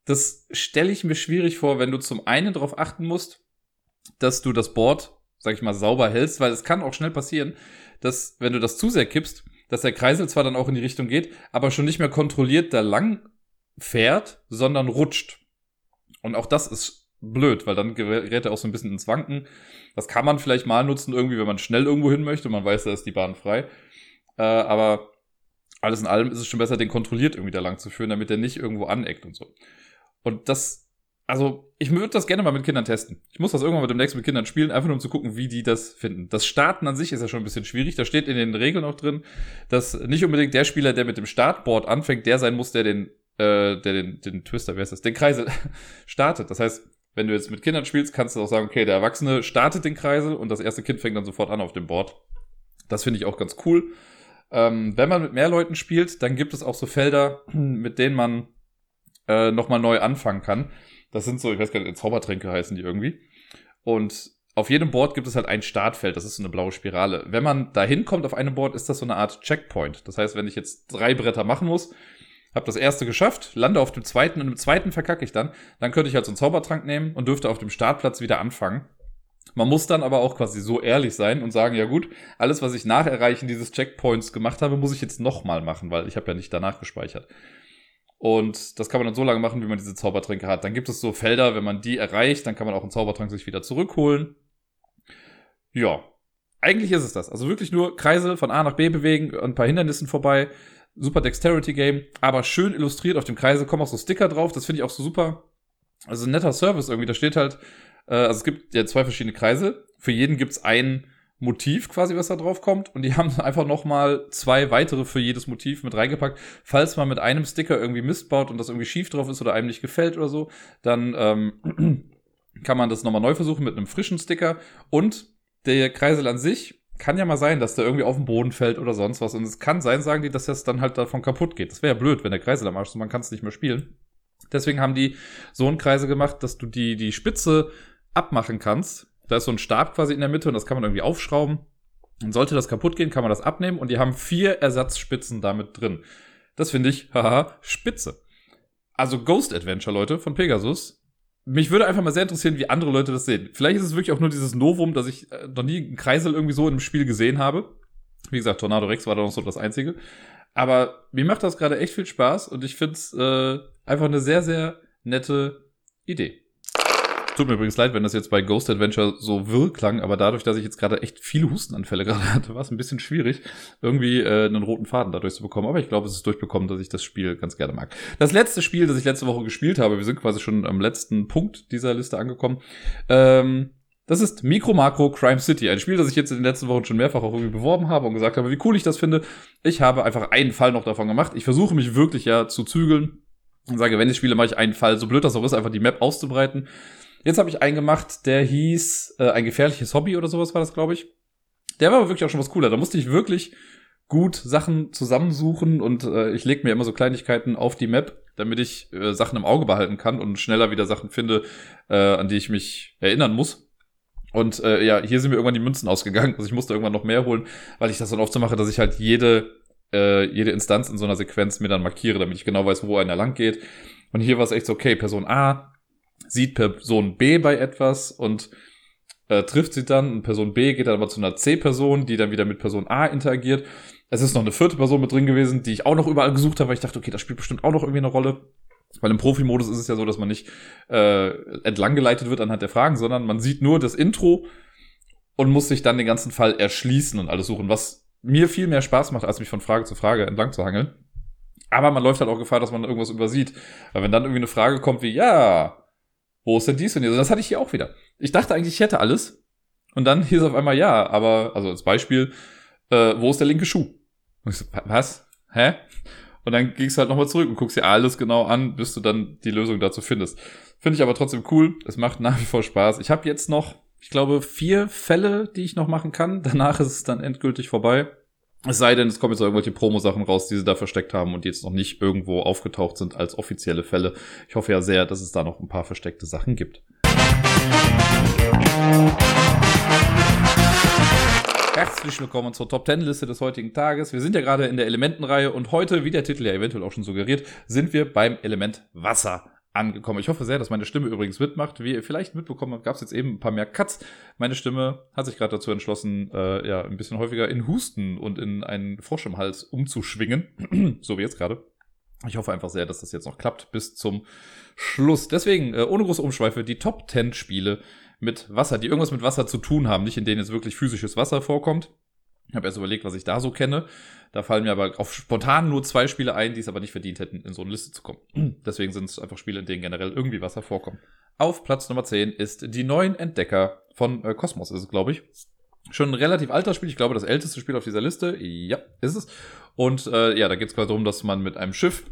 Das stelle ich mir schwierig vor, wenn du zum einen darauf achten musst, dass du das Board, sag ich mal, sauber hältst, weil es kann auch schnell passieren, dass wenn du das zu sehr kippst, dass der Kreisel zwar dann auch in die Richtung geht, aber schon nicht mehr kontrolliert da lang fährt, sondern rutscht. Und auch das ist blöd, weil dann gerät er auch so ein bisschen ins Wanken. Das kann man vielleicht mal nutzen, irgendwie, wenn man schnell irgendwo hin möchte. Man weiß, da ist die Bahn frei. Äh, aber alles in allem ist es schon besser, den kontrolliert irgendwie da lang zu führen, damit er nicht irgendwo aneckt und so. Und das also ich würde das gerne mal mit Kindern testen. Ich muss das irgendwann mal demnächst mit Kindern spielen, einfach nur um zu gucken, wie die das finden. Das Starten an sich ist ja schon ein bisschen schwierig. Da steht in den Regeln auch drin, dass nicht unbedingt der Spieler, der mit dem Startboard anfängt, der sein muss, der den, äh, der den, den Twister, wer ist das, den Kreisel [LAUGHS] startet. Das heißt, wenn du jetzt mit Kindern spielst, kannst du auch sagen, okay, der Erwachsene startet den Kreisel und das erste Kind fängt dann sofort an auf dem Board. Das finde ich auch ganz cool. Ähm, wenn man mit mehr Leuten spielt, dann gibt es auch so Felder, [CLEARS THROAT] mit denen man äh, nochmal neu anfangen kann. Das sind so, ich weiß gar nicht, Zaubertränke heißen die irgendwie. Und auf jedem Board gibt es halt ein Startfeld, das ist so eine blaue Spirale. Wenn man da hinkommt auf einem Board, ist das so eine Art Checkpoint. Das heißt, wenn ich jetzt drei Bretter machen muss, habe das erste geschafft, lande auf dem zweiten und im zweiten verkacke ich dann, dann könnte ich halt so einen Zaubertrank nehmen und dürfte auf dem Startplatz wieder anfangen. Man muss dann aber auch quasi so ehrlich sein und sagen, ja gut, alles, was ich nach Erreichen dieses Checkpoints gemacht habe, muss ich jetzt nochmal machen, weil ich habe ja nicht danach gespeichert. Und das kann man dann so lange machen, wie man diese Zaubertränke hat. Dann gibt es so Felder, wenn man die erreicht, dann kann man auch einen Zaubertrank sich wieder zurückholen. Ja, eigentlich ist es das. Also wirklich nur Kreise von A nach B bewegen, ein paar Hindernissen vorbei. Super Dexterity Game, aber schön illustriert auf dem Kreise, kommen auch so Sticker drauf. Das finde ich auch so super. Also ein netter Service irgendwie. Da steht halt, äh, also es gibt ja zwei verschiedene Kreise. Für jeden gibt's einen Motiv quasi, was da drauf kommt. Und die [LAUGHS] haben einfach nochmal zwei weitere für jedes Motiv mit reingepackt. Falls man mit einem Sticker irgendwie Mist baut und das irgendwie schief drauf ist oder einem nicht gefällt oder so, dann ähm, [CLEARS THROAT] kann man das nochmal neu versuchen mit einem frischen Sticker. Und der Kreisel an sich kann ja mal sein, dass der irgendwie auf den Boden fällt oder sonst was. Und es kann sein, sagen die, dass das dann halt davon kaputt geht. Das wäre ja blöd, wenn der Kreisel am Arsch ist und man kann es nicht mehr spielen. Deswegen haben die so einen Kreisel gemacht, dass du die, die Spitze abmachen kannst da ist so ein Stab quasi in der Mitte und das kann man irgendwie aufschrauben. Und sollte das kaputt gehen, kann man das abnehmen und die haben vier Ersatzspitzen damit drin. Das finde ich, [LAUGHS] haha, spitze. Also Ghost Adventure, Leute, von Pegasus. Mich würde einfach mal sehr interessieren, wie andere Leute das sehen. Vielleicht ist es wirklich auch nur dieses Novum, dass ich äh, noch nie einen Kreisel irgendwie so in einem Spiel gesehen habe. Wie gesagt, Tornado Rex war da noch so das Einzige. Aber mir macht das gerade echt viel Spaß und ich finde es äh, einfach eine sehr, sehr nette Idee. Tut mir übrigens leid, wenn das jetzt bei Ghost Adventure so wirr klang, aber dadurch, dass ich jetzt gerade echt viele Hustenanfälle [LAUGHS] gerade hatte, war es ein bisschen schwierig, irgendwie äh, einen roten Faden dadurch zu bekommen. Aber ich glaube, es ist durchbekommen, dass ich das Spiel ganz gerne mag. Das letzte Spiel, das ich letzte Woche gespielt habe, wir sind quasi schon am letzten Punkt dieser Liste angekommen. Ähm, das ist Micro Macro Crime City, ein Spiel, das ich jetzt in den letzten Wochen schon mehrfach auch irgendwie beworben habe und gesagt habe, wie cool ich das finde. Ich habe einfach einen Fall noch davon gemacht. Ich versuche mich wirklich ja zu zügeln und sage, wenn ich spiele, mache ich einen Fall, so blöd das auch ist, einfach die Map auszubreiten. Jetzt habe ich einen gemacht, der hieß äh, ein gefährliches Hobby oder sowas war das, glaube ich. Der war aber wirklich auch schon was cooler. Da musste ich wirklich gut Sachen zusammensuchen und äh, ich lege mir immer so Kleinigkeiten auf die Map, damit ich äh, Sachen im Auge behalten kann und schneller wieder Sachen finde, äh, an die ich mich erinnern muss. Und äh, ja, hier sind mir irgendwann die Münzen ausgegangen. Also ich musste irgendwann noch mehr holen, weil ich das dann oft so mache, dass ich halt jede, äh, jede Instanz in so einer Sequenz mir dann markiere, damit ich genau weiß, wo einer lang geht. Und hier war es echt so, okay, Person A sieht Person B bei etwas und äh, trifft sie dann. Und Person B geht dann aber zu einer C-Person, die dann wieder mit Person A interagiert. Es ist noch eine vierte Person mit drin gewesen, die ich auch noch überall gesucht habe, weil ich dachte, okay, das spielt bestimmt auch noch irgendwie eine Rolle. Weil im Profi-Modus ist es ja so, dass man nicht äh, entlang geleitet wird anhand der Fragen, sondern man sieht nur das Intro und muss sich dann den ganzen Fall erschließen und alles suchen, was mir viel mehr Spaß macht, als mich von Frage zu Frage entlang zu hangeln. Aber man läuft halt auch Gefahr, dass man irgendwas übersieht. Weil wenn dann irgendwie eine Frage kommt wie, ja, wo ist denn dies und jenes? Das hatte ich hier auch wieder. Ich dachte eigentlich, ich hätte alles. Und dann hieß auf einmal ja, aber, also als Beispiel, äh, wo ist der linke Schuh? Und ich so, was? Hä? Und dann ging es halt nochmal zurück und guckst dir alles genau an, bis du dann die Lösung dazu findest. Finde ich aber trotzdem cool. Es macht nach wie vor Spaß. Ich habe jetzt noch, ich glaube, vier Fälle, die ich noch machen kann. Danach ist es dann endgültig vorbei. Es sei denn, es kommen jetzt irgendwelche Promo-Sachen raus, die sie da versteckt haben und die jetzt noch nicht irgendwo aufgetaucht sind als offizielle Fälle. Ich hoffe ja sehr, dass es da noch ein paar versteckte Sachen gibt. Herzlich willkommen zur Top 10 Liste des heutigen Tages. Wir sind ja gerade in der Elementenreihe und heute, wie der Titel ja eventuell auch schon suggeriert, sind wir beim Element Wasser angekommen. Ich hoffe sehr, dass meine Stimme übrigens mitmacht. Wie ihr vielleicht mitbekommen habt, gab es jetzt eben ein paar mehr Cuts. Meine Stimme hat sich gerade dazu entschlossen, äh, ja, ein bisschen häufiger in Husten und in einen Frosch im Hals umzuschwingen. [CLEARS THROAT] so wie jetzt gerade. Ich hoffe einfach sehr, dass das jetzt noch klappt bis zum Schluss. Deswegen, äh, ohne große Umschweife, die Top 10 Spiele mit Wasser, die irgendwas mit Wasser zu tun haben, nicht in denen jetzt wirklich physisches Wasser vorkommt. Ich habe erst überlegt, was ich da so kenne. Da fallen mir aber auf spontan nur zwei Spiele ein, die es aber nicht verdient hätten, in so eine Liste zu kommen. [CLEARS THROAT] Deswegen sind es einfach Spiele, in denen generell irgendwie was hervorkommt. Auf Platz Nummer 10 ist Die neuen Entdecker von äh, ist es, glaube ich. Schon ein relativ alter Spiel, ich glaube das älteste Spiel auf dieser Liste. Ja, ist es. Und äh, ja, da geht es quasi darum, dass man mit einem Schiff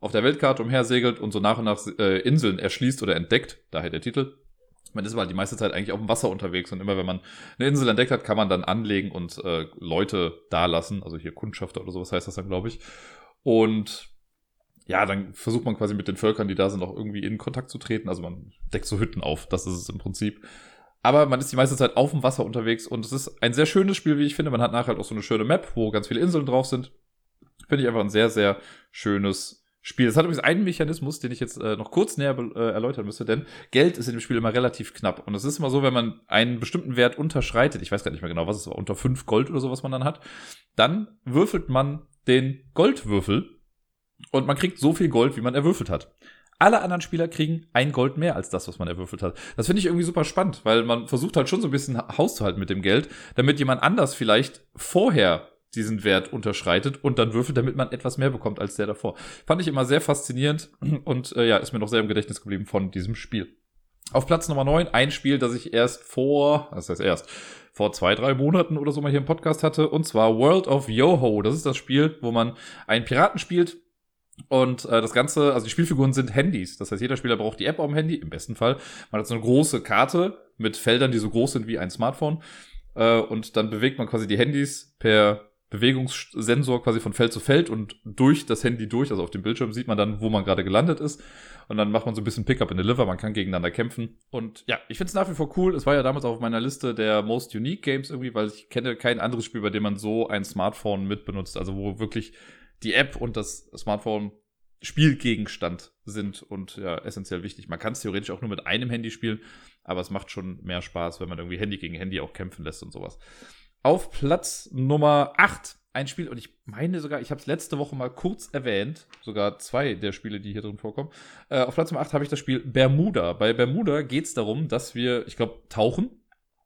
auf der Weltkarte umhersegelt und so nach und nach äh, Inseln erschließt oder entdeckt. Daher der Titel man ist aber die meiste Zeit eigentlich auf dem Wasser unterwegs und immer wenn man eine Insel entdeckt hat, kann man dann anlegen und äh, Leute da lassen. Also hier Kundschafter oder sowas heißt das dann, glaube ich. Und ja, dann versucht man quasi mit den Völkern, die da sind, auch irgendwie in Kontakt zu treten. Also man deckt so Hütten auf, das ist es im Prinzip. Aber man ist die meiste Zeit auf dem Wasser unterwegs und es ist ein sehr schönes Spiel, wie ich finde. Man hat nachher halt auch so eine schöne Map, wo ganz viele Inseln drauf sind. Finde ich einfach ein sehr, sehr schönes Spiel. Es hat übrigens einen Mechanismus, den ich jetzt äh, noch kurz näher äh, erläutern müsste, denn Geld ist in dem Spiel immer relativ knapp. Und es ist immer so, wenn man einen bestimmten Wert unterschreitet, ich weiß gar nicht mehr genau, was es war, unter fünf Gold oder so, was man dann hat, dann würfelt man den Goldwürfel und man kriegt so viel Gold, wie man erwürfelt hat. Alle anderen Spieler kriegen ein Gold mehr als das, was man erwürfelt hat. Das finde ich irgendwie super spannend, weil man versucht halt schon so ein bisschen Haus zu halten mit dem Geld, damit jemand anders vielleicht vorher diesen Wert unterschreitet und dann würfelt, damit man etwas mehr bekommt als der davor. Fand ich immer sehr faszinierend und äh, ja, ist mir noch sehr im Gedächtnis geblieben von diesem Spiel. Auf Platz Nummer 9 ein Spiel, das ich erst vor, das heißt erst, vor zwei, drei Monaten oder so mal hier im Podcast hatte, und zwar World of Yoho. Das ist das Spiel, wo man einen Piraten spielt, und äh, das Ganze, also die Spielfiguren sind Handys. Das heißt, jeder Spieler braucht die App auf dem Handy, im besten Fall. Man hat so eine große Karte mit Feldern, die so groß sind wie ein Smartphone. Äh, und dann bewegt man quasi die Handys per Bewegungssensor quasi von Feld zu Feld und durch das Handy durch, also auf dem Bildschirm sieht man dann, wo man gerade gelandet ist. Und dann macht man so ein bisschen Pickup in Deliver, man kann gegeneinander kämpfen. Und ja, ich finde es nach wie vor cool. Es war ja damals auf meiner Liste der Most Unique Games irgendwie, weil ich kenne kein anderes Spiel, bei dem man so ein Smartphone mitbenutzt. Also wo wirklich die App und das Smartphone Spielgegenstand sind und ja, essentiell wichtig. Man kann es theoretisch auch nur mit einem Handy spielen, aber es macht schon mehr Spaß, wenn man irgendwie Handy gegen Handy auch kämpfen lässt und sowas. Auf Platz Nummer 8 ein Spiel, und ich meine sogar, ich habe es letzte Woche mal kurz erwähnt, sogar zwei der Spiele, die hier drin vorkommen. Äh, auf Platz Nummer 8 habe ich das Spiel Bermuda. Bei Bermuda geht es darum, dass wir, ich glaube, tauchen.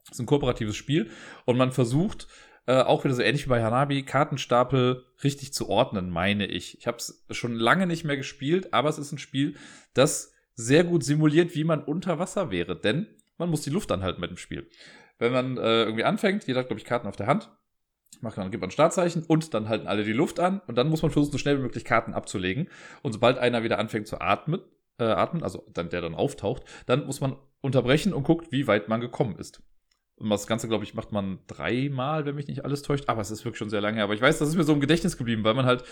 Das ist ein kooperatives Spiel und man versucht, äh, auch wieder so ähnlich wie bei Hanabi, Kartenstapel richtig zu ordnen, meine ich. Ich habe es schon lange nicht mehr gespielt, aber es ist ein Spiel, das sehr gut simuliert, wie man unter Wasser wäre, denn man muss die Luft anhalten mit dem Spiel wenn man äh, irgendwie anfängt, jeder hat, glaube ich, Karten auf der Hand, macht man, gibt man ein Startzeichen und dann halten alle die Luft an und dann muss man versuchen, so schnell wie möglich Karten abzulegen. Und sobald einer wieder anfängt zu atmen, äh, atmen, also dann, der dann auftaucht, dann muss man unterbrechen und guckt, wie weit man gekommen ist. Und das Ganze, glaube ich, macht man dreimal, wenn mich nicht alles täuscht. Aber es ist wirklich schon sehr lange her. Aber ich weiß, das ist mir so im Gedächtnis geblieben, weil man halt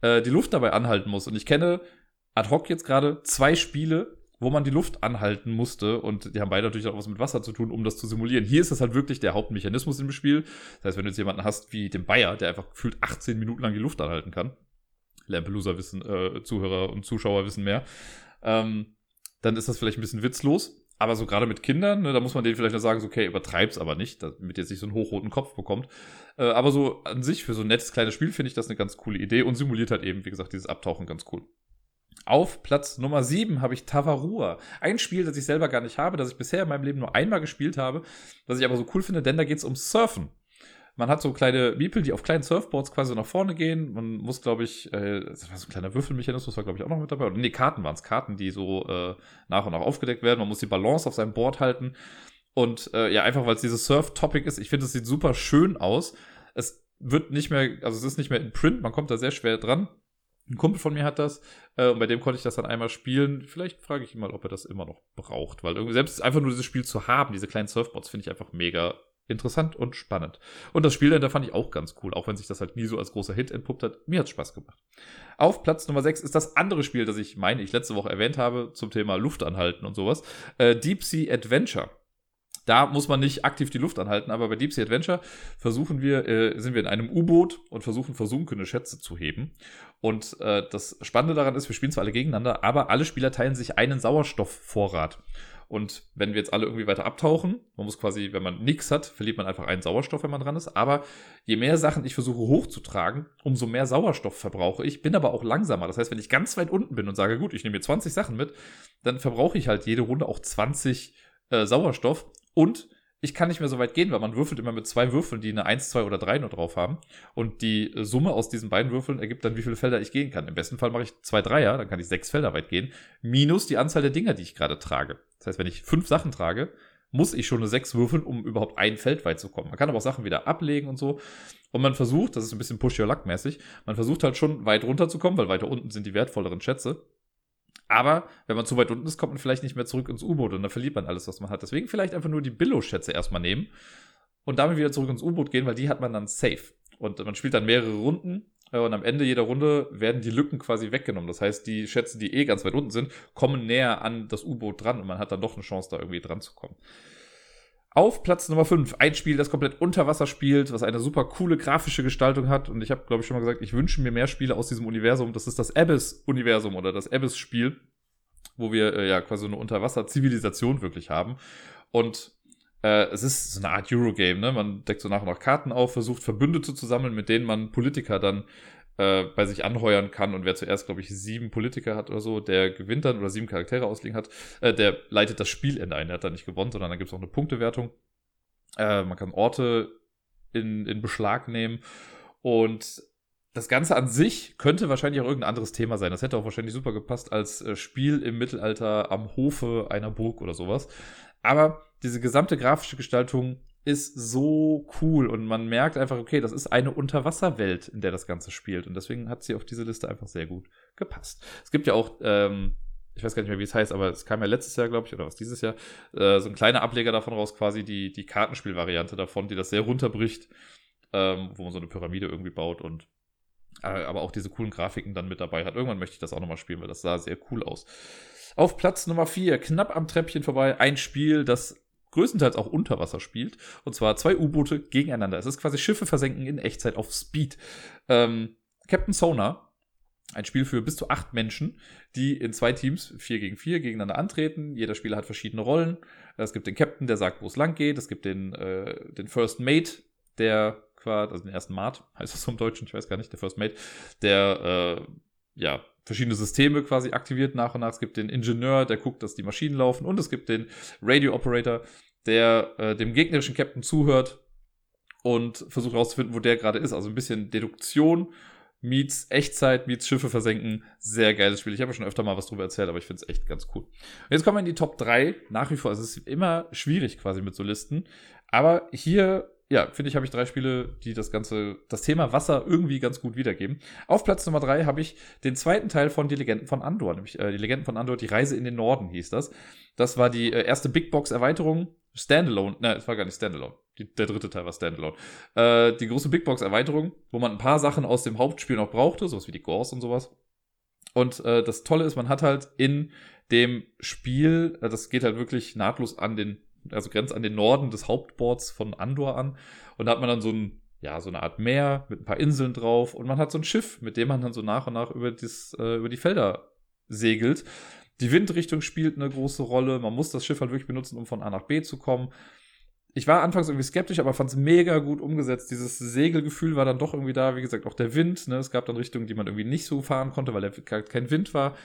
äh, die Luft dabei anhalten muss. Und ich kenne ad hoc jetzt gerade zwei Spiele, wo man die Luft anhalten musste. Und die haben beide natürlich auch was mit Wasser zu tun, um das zu simulieren. Hier ist das halt wirklich der Hauptmechanismus im Spiel. Das heißt, wenn du jetzt jemanden hast wie den Bayer, der einfach gefühlt 18 Minuten lang die Luft anhalten kann, Lampelusa wissen, äh, Zuhörer und Zuschauer wissen mehr, ähm, dann ist das vielleicht ein bisschen witzlos. Aber so gerade mit Kindern, ne, da muss man denen vielleicht noch sagen, so, okay, übertreib's aber nicht, damit jetzt nicht so einen hochroten Kopf bekommt. Äh, aber so an sich, für so ein nettes kleines Spiel finde ich das eine ganz coole Idee und simuliert halt eben, wie gesagt, dieses Abtauchen ganz cool. Auf Platz Nummer 7 habe ich Tavarua. Ein Spiel, das ich selber gar nicht habe, das ich bisher in meinem Leben nur einmal gespielt habe, was ich aber so cool finde, denn da geht es um Surfen. Man hat so kleine Miepel, die auf kleinen Surfboards quasi nach vorne gehen. Man muss, glaube ich, äh, das war so ein kleiner Würfelmechanismus, war, glaube ich, auch noch mit dabei. Oder nee, Karten waren es. Karten, die so äh, nach und nach aufgedeckt werden. Man muss die Balance auf seinem Board halten. Und äh, ja, einfach weil es dieses Surf-Topic ist, ich finde, es sieht super schön aus. Es wird nicht mehr, also es ist nicht mehr in Print, man kommt da sehr schwer dran. Ein Kumpel von mir hat das äh, und bei dem konnte ich das dann einmal spielen. Vielleicht frage ich ihn mal, ob er das immer noch braucht, weil irgendwie selbst einfach nur dieses Spiel zu haben, diese kleinen Surfboards, finde ich einfach mega interessant und spannend. Und das Spiel da fand ich auch ganz cool, auch wenn sich das halt nie so als großer Hit entpuppt hat. Mir hat's Spaß gemacht. Auf Platz Nummer 6 ist das andere Spiel, das ich meine, ich letzte Woche erwähnt habe zum Thema Luftanhalten und sowas. Äh, Deep Sea Adventure. Da muss man nicht aktiv die Luft anhalten, aber bei Deep Sea Adventure versuchen wir, äh, sind wir in einem U-Boot und versuchen versunkene Schätze zu heben. Und äh, das Spannende daran ist, wir spielen zwar alle gegeneinander, aber alle Spieler teilen sich einen Sauerstoffvorrat. Und wenn wir jetzt alle irgendwie weiter abtauchen, man muss quasi, wenn man nichts hat, verliert man einfach einen Sauerstoff, wenn man dran ist. Aber je mehr Sachen ich versuche hochzutragen, umso mehr Sauerstoff verbrauche ich. Bin aber auch langsamer. Das heißt, wenn ich ganz weit unten bin und sage, gut, ich nehme mir 20 Sachen mit, dann verbrauche ich halt jede Runde auch 20 äh, Sauerstoff und ich kann nicht mehr so weit gehen, weil man würfelt immer mit zwei Würfeln, die eine 1, 2 oder 3 nur drauf haben. Und die Summe aus diesen beiden Würfeln ergibt dann, wie viele Felder ich gehen kann. Im besten Fall mache ich zwei Dreier, dann kann ich sechs Felder weit gehen, minus die Anzahl der Dinger, die ich gerade trage. Das heißt, wenn ich fünf Sachen trage, muss ich schon eine 6 würfeln, um überhaupt ein Feld weit zu kommen. Man kann aber auch Sachen wieder ablegen und so. Und man versucht, das ist ein bisschen Push-Your-Luck-mäßig, man versucht halt schon weit runterzukommen, weil weiter unten sind die wertvolleren Schätze. Aber wenn man zu weit unten ist, kommt man vielleicht nicht mehr zurück ins U-Boot und dann verliert man alles, was man hat. Deswegen vielleicht einfach nur die Billo-Schätze erstmal nehmen und damit wieder zurück ins U-Boot gehen, weil die hat man dann safe. Und man spielt dann mehrere Runden äh, und am Ende jeder Runde werden die Lücken quasi weggenommen. Das heißt, die Schätze, die eh ganz weit unten sind, kommen näher an das U-Boot dran und man hat dann doch eine Chance, da irgendwie dran zu kommen. Auf Platz Nummer 5, ein Spiel, das komplett unter Wasser spielt, was eine super coole grafische Gestaltung hat. Und ich habe, glaube ich, schon mal gesagt, ich wünsche mir mehr Spiele aus diesem Universum. Das ist das Abyss-Universum oder das Abyss-Spiel, wo wir äh, ja quasi eine Unterwasser-Zivilisation wirklich haben. Und äh, es ist so eine Art Eurogame, ne? Man deckt so nach und nach Karten auf, versucht Verbündete zu sammeln, mit denen man Politiker dann äh, bei sich anheuern kann und wer zuerst, glaube ich, sieben Politiker hat oder so, der gewinnt dann oder sieben Charaktere auslegen hat, äh, der leitet das Spielende ein. Der hat dann nicht gewonnen, sondern dann gibt es auch eine Punktewertung. Äh, man kann Orte in, in Beschlag nehmen und das Ganze an sich könnte wahrscheinlich auch irgendein anderes Thema sein. Das hätte auch wahrscheinlich super gepasst als äh, Spiel im Mittelalter am Hofe einer Burg oder sowas. Aber diese gesamte grafische Gestaltung ist so cool und man merkt einfach, okay, das ist eine Unterwasserwelt, in der das Ganze spielt. Und deswegen hat sie auf diese Liste einfach sehr gut gepasst. Es gibt ja auch, ähm, ich weiß gar nicht mehr, wie es heißt, aber es kam ja letztes Jahr, glaube ich, oder was dieses Jahr, äh, so ein kleiner Ableger davon raus, quasi die, die Kartenspielvariante davon, die das sehr runterbricht, ähm, wo man so eine Pyramide irgendwie baut und äh, aber auch diese coolen Grafiken dann mit dabei hat. Irgendwann möchte ich das auch nochmal spielen, weil das sah sehr cool aus. Auf Platz Nummer 4, knapp am Treppchen vorbei, ein Spiel, das größtenteils auch unter Wasser spielt. Und zwar zwei U-Boote gegeneinander. Es ist quasi Schiffe versenken in Echtzeit auf Speed. Ähm, Captain Sonar, ein Spiel für bis zu acht Menschen, die in zwei Teams, vier gegen vier, gegeneinander antreten. Jeder Spieler hat verschiedene Rollen. Es gibt den Captain, der sagt, wo es lang geht. Es gibt den, äh, den First Mate, der quasi, also den ersten Mate, [LAUGHS] heißt das so im Deutschen, ich weiß gar nicht, der First Mate, der, äh, ja, verschiedene Systeme quasi aktiviert nach und nach. Es gibt den Ingenieur, der guckt, dass die Maschinen laufen. Und es gibt den Radio Operator, der äh, dem gegnerischen Captain zuhört und versucht herauszufinden, wo der gerade ist. Also ein bisschen Deduktion meets Echtzeit, meets Schiffe versenken. Sehr geiles Spiel. Ich habe ja schon öfter mal was drüber erzählt, aber ich finde es echt ganz cool. Und jetzt kommen wir in die Top 3. Nach wie vor, also es ist immer schwierig quasi mit so Listen. Aber hier ja, finde ich, habe ich drei Spiele, die das ganze, das Thema Wasser irgendwie ganz gut wiedergeben. Auf Platz Nummer drei habe ich den zweiten Teil von Die Legenden von Andor, nämlich äh, Die Legenden von Andor, die Reise in den Norden hieß das. Das war die äh, erste Big Box Erweiterung, Standalone, ne, es war gar nicht Standalone. Die, der dritte Teil war Standalone. Äh, die große Big Box Erweiterung, wo man ein paar Sachen aus dem Hauptspiel noch brauchte, sowas wie die Gors und sowas. Und äh, das Tolle ist, man hat halt in dem Spiel, äh, das geht halt wirklich nahtlos an den also grenzt an den Norden des Hauptboards von Andor an. Und da hat man dann so ein, ja, so eine Art Meer mit ein paar Inseln drauf und man hat so ein Schiff, mit dem man dann so nach und nach über, das, äh, über die Felder segelt. Die Windrichtung spielt eine große Rolle. Man muss das Schiff halt wirklich benutzen, um von A nach B zu kommen. Ich war anfangs irgendwie skeptisch, aber fand es mega gut umgesetzt. Dieses Segelgefühl war dann doch irgendwie da. Wie gesagt, auch der Wind. Ne? Es gab dann Richtungen, die man irgendwie nicht so fahren konnte, weil der, kein Wind war.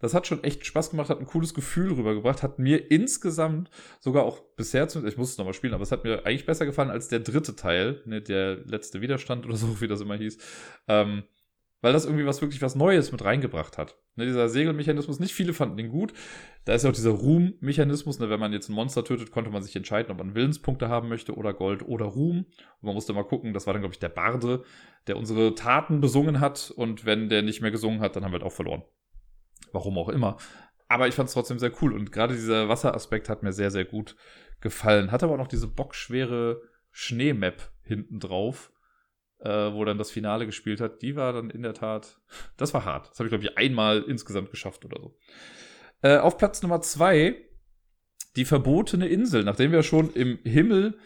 Das hat schon echt Spaß gemacht, hat ein cooles Gefühl rübergebracht, hat mir insgesamt sogar auch bisher, ich muss es nochmal spielen, aber es hat mir eigentlich besser gefallen als der dritte Teil, ne, der letzte Widerstand oder so, [LAUGHS] wie das immer hieß. Ähm, weil das irgendwie was wirklich was Neues mit reingebracht hat. Ne, dieser Segelmechanismus, nicht viele fanden den gut. Da ist ja auch dieser Ruhm-Mechanismus. Ne, wenn man jetzt ein Monster tötet, konnte man sich entscheiden, ob man Willenspunkte haben möchte oder Gold oder Ruhm. Und man musste mal gucken, das war dann, glaube ich, der Barde, der unsere Taten besungen hat. Und wenn der nicht mehr gesungen hat, dann haben wir halt auch verloren. Warum auch immer. Aber ich fand es trotzdem sehr cool. Und gerade dieser Wasseraspekt hat mir sehr, sehr gut gefallen. Hat aber auch noch diese bockschwere Schneemap hinten drauf, äh, wo dann das Finale gespielt hat. Die war dann in der Tat, das war hart. Das habe ich, glaube ich, einmal insgesamt geschafft oder so. Äh, auf Platz Nummer zwei, die verbotene Insel. Nachdem wir schon im Himmel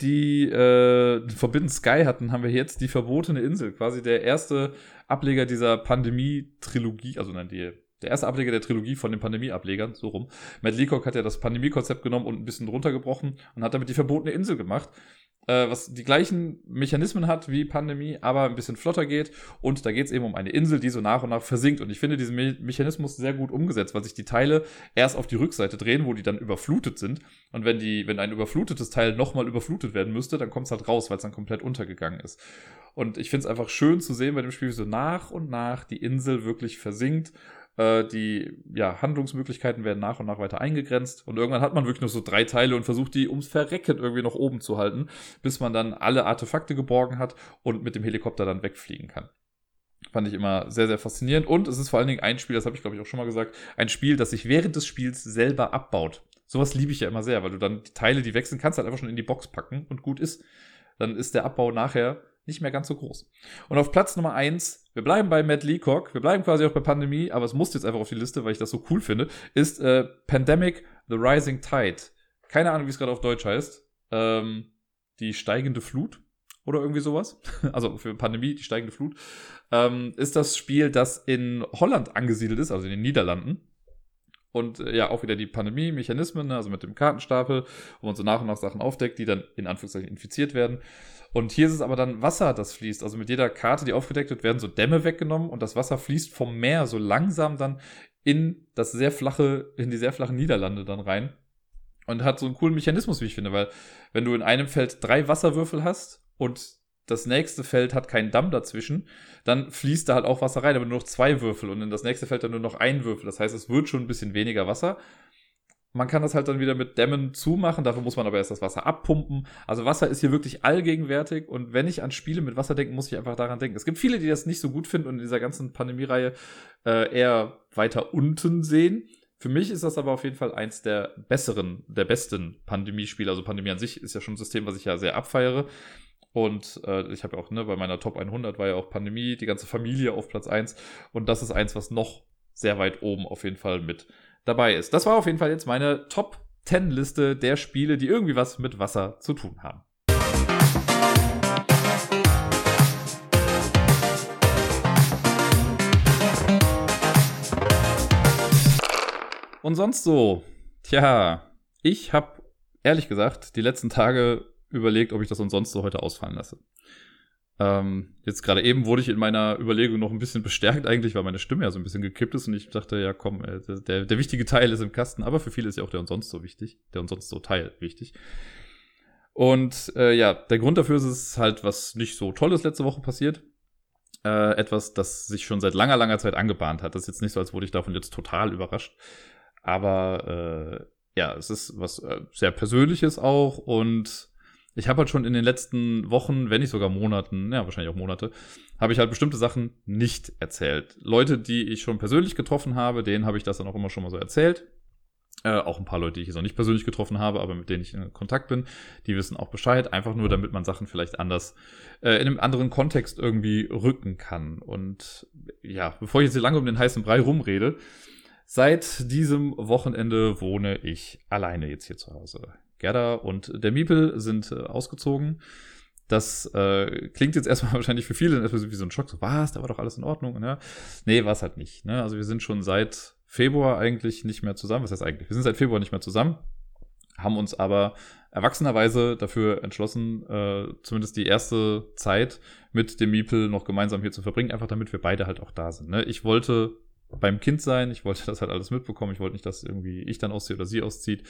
die äh, Forbidden Sky hatten, haben wir jetzt die verbotene Insel. Quasi der erste Ableger dieser Pandemie-Trilogie, also nein, die der erste Ableger der Trilogie von den Pandemie-Ablegern, so rum. Matt Leacock hat ja das Pandemie-Konzept genommen und ein bisschen runtergebrochen und hat damit die verbotene Insel gemacht äh, was die gleichen Mechanismen hat wie Pandemie, aber ein bisschen flotter geht. Und da geht es eben um eine Insel, die so nach und nach versinkt. Und ich finde diesen Me Mechanismus sehr gut umgesetzt, weil sich die Teile erst auf die Rückseite drehen, wo die dann überflutet sind. Und wenn die, wenn ein überflutetes Teil nochmal überflutet werden müsste, dann kommt es halt raus, weil es dann komplett untergegangen ist. Und ich finde es einfach schön zu sehen bei dem Spiel, wie so nach und nach die Insel wirklich versinkt die ja, Handlungsmöglichkeiten werden nach und nach weiter eingegrenzt. Und irgendwann hat man wirklich nur so drei Teile und versucht, die ums Verrecken irgendwie noch oben zu halten, bis man dann alle Artefakte geborgen hat und mit dem Helikopter dann wegfliegen kann. Fand ich immer sehr, sehr faszinierend. Und es ist vor allen Dingen ein Spiel, das habe ich glaube ich auch schon mal gesagt, ein Spiel, das sich während des Spiels selber abbaut. Sowas liebe ich ja immer sehr, weil du dann die Teile, die wechseln kannst, halt einfach schon in die Box packen und gut ist. Dann ist der Abbau nachher nicht mehr ganz so groß. Und auf Platz Nummer eins, wir bleiben bei Matt Leacock, wir bleiben quasi auch bei Pandemie, aber es muss jetzt einfach auf die Liste, weil ich das so cool finde, ist äh, Pandemic The Rising Tide. Keine Ahnung, wie es gerade auf Deutsch heißt. Ähm, die steigende Flut oder irgendwie sowas. [LAUGHS] Also für Pandemie, die steigende Flut. Ähm, ist das Spiel, das in Holland angesiedelt ist, also in den Niederlanden. Und äh, ja, auch wieder die Pandemie-Mechanismen, ne, also mit dem Kartenstapel, wo man so nach und nach Sachen aufdeckt, die dann in Anführungszeichen infiziert werden. Und hier ist es aber dann Wasser, das fließt. Also mit jeder Karte, die aufgedeckt wird, werden so Dämme weggenommen und das Wasser fließt vom Meer so langsam dann in das sehr flache, in die sehr flachen Niederlande dann rein. Und hat so einen coolen Mechanismus, wie ich finde, weil wenn du in einem Feld drei Wasserwürfel hast und das nächste Feld hat keinen Damm dazwischen, dann fließt da halt auch Wasser rein, aber nur noch zwei Würfel und in das nächste Feld dann nur noch ein Würfel. Das heißt, es wird schon ein bisschen weniger Wasser, man kann das halt dann wieder mit Dämmen zumachen, dafür muss man aber erst das Wasser abpumpen. Also Wasser ist hier wirklich allgegenwärtig und wenn ich an Spiele mit Wasser denke, muss ich einfach daran denken. Es gibt viele, die das nicht so gut finden und in dieser ganzen Pandemie-Reihe äh, eher weiter unten sehen. Für mich ist das aber auf jeden Fall eins der besseren, der besten Pandemie-Spiele. Also Pandemie an sich ist ja schon ein System, was ich ja sehr abfeiere. Und äh, ich habe ja auch, ne, bei meiner Top 100 war ja auch Pandemie, die ganze Familie auf Platz 1. Und das ist eins, was noch sehr weit oben auf jeden Fall mit dabei ist. Das war auf jeden Fall jetzt meine Top 10 Liste der Spiele, die irgendwie was mit Wasser zu tun haben. Und sonst so. Tja, ich habe ehrlich gesagt die letzten Tage überlegt, ob ich das sonst so heute ausfallen lasse. Ähm, jetzt gerade eben wurde ich in meiner Überlegung noch ein bisschen bestärkt eigentlich, weil meine Stimme ja so ein bisschen gekippt ist und ich dachte, ja komm, äh, der, der wichtige Teil ist im Kasten, aber für viele ist ja auch der und sonst so wichtig, der und sonst so Teil wichtig. Und äh, ja, der Grund dafür ist es halt, was nicht so Tolles letzte Woche passiert. Äh, etwas, das sich schon seit langer, langer Zeit angebahnt hat. Das ist jetzt nicht so, als wurde ich davon jetzt total überrascht. Aber äh, ja, es ist was äh, sehr Persönliches auch und ich habe halt schon in den letzten Wochen, wenn nicht sogar Monaten, ja, wahrscheinlich auch Monate, habe ich halt bestimmte Sachen nicht erzählt. Leute, die ich schon persönlich getroffen habe, denen habe ich das dann auch immer schon mal so erzählt. Äh, auch ein paar Leute, die ich jetzt noch nicht persönlich getroffen habe, aber mit denen ich in Kontakt bin, die wissen auch Bescheid, einfach nur, damit man Sachen vielleicht anders äh, in einem anderen Kontext irgendwie rücken kann. Und ja, bevor ich jetzt hier lange um den heißen Brei rumrede, seit diesem Wochenende wohne ich alleine jetzt hier zu Hause. Gerda und der Miepel sind äh, ausgezogen. Das äh, klingt jetzt [LAUGHS] erstmal wahrscheinlich für viele wie so ein Schock. So, was, da war doch alles in Ordnung. Ne? Nee, war es halt nicht. Ne? Also wir sind schon seit Februar eigentlich nicht mehr zusammen. Was heißt eigentlich? Wir sind seit Februar nicht mehr zusammen, haben uns aber erwachsenerweise dafür entschlossen, äh, zumindest die erste Zeit mit dem Miepel noch gemeinsam hier zu verbringen, einfach damit wir beide halt auch da sind. Ne? Ich wollte beim Kind sein. Ich wollte [LAUGHS] das halt alles mitbekommen. Ich wollte nicht, dass irgendwie ich dann ausziehe oder sie auszieht,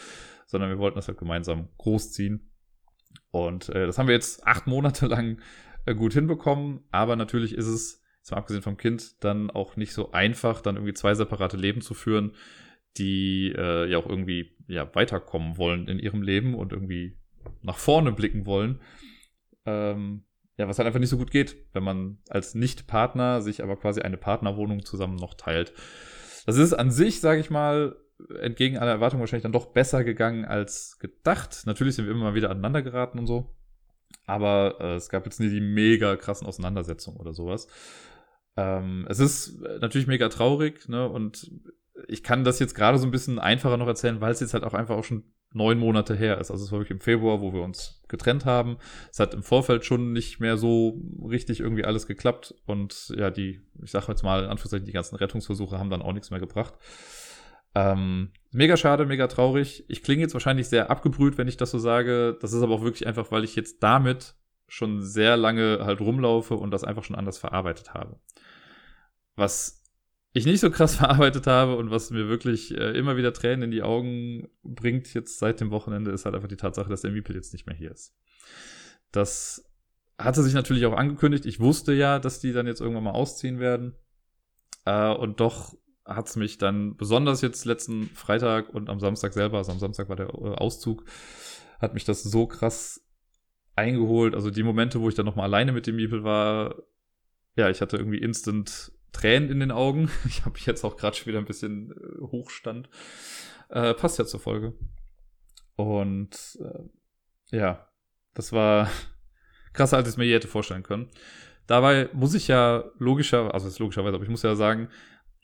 sondern wir wollten das halt gemeinsam großziehen. Und äh, das haben wir jetzt acht Monate [LAUGHS] lang äh, gut hinbekommen. Aber natürlich ist es, jetzt mal abgesehen vom Kind, dann auch nicht so einfach, dann irgendwie zwei separate Leben zu führen, die äh, ja auch irgendwie ja, weiterkommen wollen in ihrem Leben und irgendwie nach vorne blicken wollen. Ähm, ja, was halt einfach nicht so gut geht, wenn man als Nicht-Partner sich aber quasi eine Partnerwohnung zusammen noch teilt. Das ist an sich, sage ich mal, entgegen aller Erwartungen wahrscheinlich dann doch besser gegangen als gedacht. Natürlich sind wir immer mal wieder aneinander geraten und so. Aber äh, es gab jetzt nie die mega krassen Auseinandersetzungen oder sowas. Ähm, es ist natürlich mega traurig, ne? Und ich kann das jetzt gerade so ein bisschen einfacher noch erzählen, weil es jetzt halt auch einfach auch schon neun Monate her ist. Also es war wirklich im Februar, wo wir uns getrennt haben. Es hat im Vorfeld schon nicht mehr so richtig irgendwie alles geklappt. Und ja, die, ich sage jetzt mal in Anführungszeichen, die ganzen Rettungsversuche haben dann auch nichts mehr gebracht. Ähm, mega schade, mega traurig. Ich klinge jetzt wahrscheinlich sehr abgebrüht, wenn ich das so sage. Das ist aber auch wirklich einfach, weil ich jetzt damit schon sehr lange halt rumlaufe und das einfach schon anders verarbeitet habe. Was ich nicht so krass [LAUGHS] verarbeitet habe und was mir wirklich äh, immer wieder Tränen in die Augen bringt jetzt seit dem Wochenende, ist halt einfach die Tatsache, dass der Miepel jetzt nicht mehr hier ist. Das hatte sich natürlich auch angekündigt. Ich wusste ja, dass die dann jetzt irgendwann mal ausziehen werden. Äh, und doch hat es mich dann besonders jetzt letzten Freitag und am Samstag selber, also am Samstag war der äh, Auszug, hat mich das so krass eingeholt. Also die Momente, wo ich dann nochmal alleine mit dem Miepel war, ja, ich hatte irgendwie instant Tränen in den Augen. [LAUGHS] Ich habe jetzt auch gerade schon wieder ein bisschen äh, Hochstand. Äh, passt ja zur Folge. Und äh, ja, das war [LAUGHS] krasser, als ich es mir je hätte vorstellen können. Dabei muss ich ja logischer, also ist logischerweise, aber ich muss ja sagen,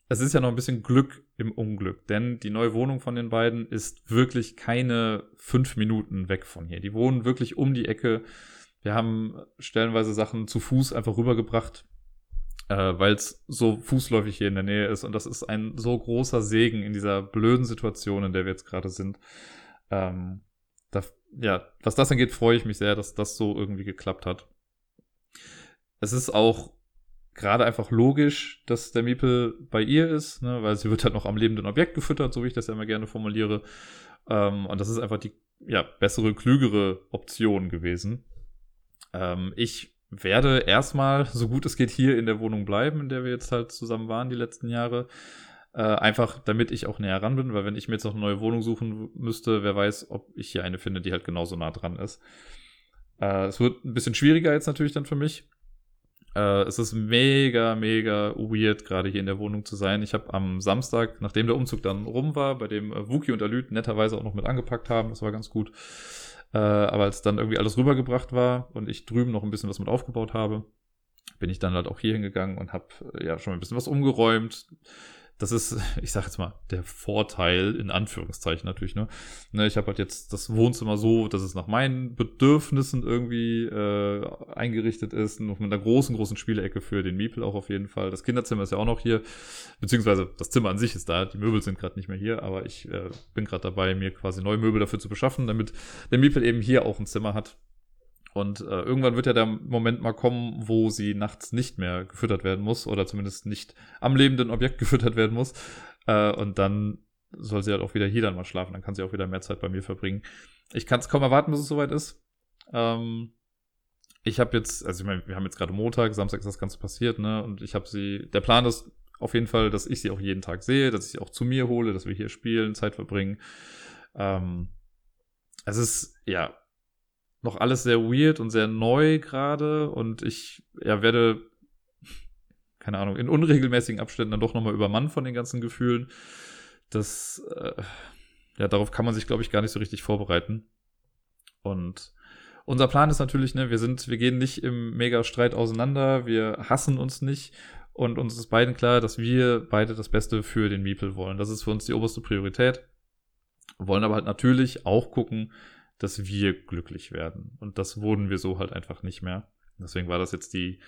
es ist ja noch ein bisschen Glück im Unglück, denn die neue Wohnung von den beiden ist wirklich keine fünf Minuten weg von hier. Die wohnen wirklich um die Ecke. Wir haben stellenweise Sachen zu Fuß einfach rübergebracht, äh, weil es so fußläufig hier in der Nähe ist. Und das ist ein so großer Segen in dieser blöden Situation, in der wir jetzt gerade sind. Ähm, da, ja, was das angeht, freue ich mich sehr, dass das so irgendwie geklappt hat. Es ist auch gerade einfach logisch, dass der Miepel bei ihr ist, ne, weil sie wird halt noch am lebenden Objekt gefüttert, so wie ich das ja immer gerne formuliere. Ähm, und das ist einfach die ja, bessere, klügere Option gewesen. Ähm, ich werde erstmal, so gut es geht, hier in der Wohnung bleiben, in der wir jetzt halt zusammen waren die letzten Jahre. Äh, einfach damit ich auch näher ran bin, weil wenn ich mir jetzt noch eine neue Wohnung suchen müsste, wer weiß, ob ich hier eine finde, die halt genauso nah dran ist. Äh, es wird ein bisschen schwieriger jetzt natürlich dann für mich, äh, es ist mega, mega weird, gerade hier in der Wohnung zu sein. Ich habe am Samstag, nachdem der Umzug dann rum war, bei dem äh, Wookie und Alüt netterweise auch noch mit angepackt haben, das war ganz gut. Äh, aber als dann irgendwie alles rübergebracht war und ich drüben noch ein bisschen was mit aufgebaut habe, bin ich dann halt auch hier hingegangen und habe äh, ja schon ein bisschen was umgeräumt das ist, [LAUGHS] ich sag jetzt mal, der Vorteil, in Anführungszeichen natürlich, ne? ne ich habe halt jetzt das Wohnzimmer so, dass es nach meinen Bedürfnissen irgendwie äh, eingerichtet ist, mit einer großen, großen Spielecke für den Miepel auch auf jeden Fall. Das Kinderzimmer ist ja auch noch hier, beziehungsweise das Zimmer an sich ist da, die Möbel sind gerade nicht mehr hier, aber ich äh, bin gerade dabei, mir quasi neue Möbel dafür zu beschaffen, damit der Miepel eben hier auch ein Zimmer hat, und äh, irgendwann wird ja der Moment mal kommen, wo sie nachts nicht mehr gefüttert werden muss oder zumindest nicht am lebenden Objekt [LAUGHS] gefüttert werden muss. Äh, und dann soll sie halt auch wieder hier dann mal schlafen. Dann kann sie auch wieder mehr Zeit bei mir verbringen. Ich kann es kaum erwarten, bis es soweit ist. Ähm, ich habe jetzt, also ich meine, wir haben jetzt gerade Montag, Samstag ist das Ganze passiert, ne? Und ich habe sie, der Plan ist auf jeden Fall, dass ich sie auch jeden Tag sehe, dass ich sie auch zu mir hole, dass wir hier spielen, Zeit verbringen. Ähm, es ist, ja, noch alles sehr weird und sehr neu gerade und ich ja, werde, keine Ahnung, in unregelmäßigen Abständen dann doch nochmal übermannt von den ganzen Gefühlen. Das, äh, ja, darauf kann man sich, glaube ich, gar nicht so richtig vorbereiten. Und unser Plan ist natürlich, ne, wir sind, wir gehen nicht im Mega-Streit auseinander, wir hassen uns nicht und uns ist beiden klar, dass wir beide das Beste für den Miepel wollen. Das ist für uns die oberste Priorität. Wollen aber halt natürlich auch gucken, dass wir glücklich werden. Und das wurden wir so halt einfach nicht mehr. Deswegen war das jetzt die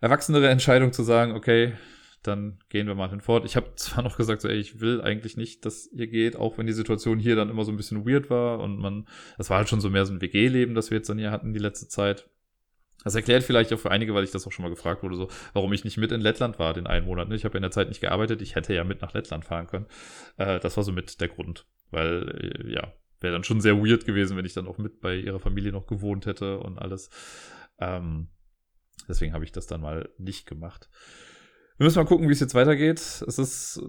erwachsenere Entscheidung zu sagen, okay, dann gehen wir mal hinfort. Ich habe [LAUGHS] zwar noch gesagt, so, ey, ich will eigentlich nicht, dass ihr geht, auch wenn die Situation hier dann immer so ein bisschen weird war und man, das war halt schon so mehr so ein WG-Leben, das wir jetzt dann hier hatten die letzte Zeit. Das erklärt vielleicht auch für einige, weil ich das auch schon mal gefragt wurde, so, warum ich nicht mit in Lettland war den einen Monat. Ne? Ich habe in der Zeit nicht gearbeitet, ich hätte ja mit nach Lettland fahren können. Äh, das war so mit der Grund, weil, äh, ja, wäre dann schon sehr weird gewesen, wenn ich dann auch mit bei ihrer Familie noch gewohnt hätte und alles. Ähm, deswegen habe ich das dann mal nicht gemacht. Wir müssen mal gucken, wie es jetzt weitergeht. Es ist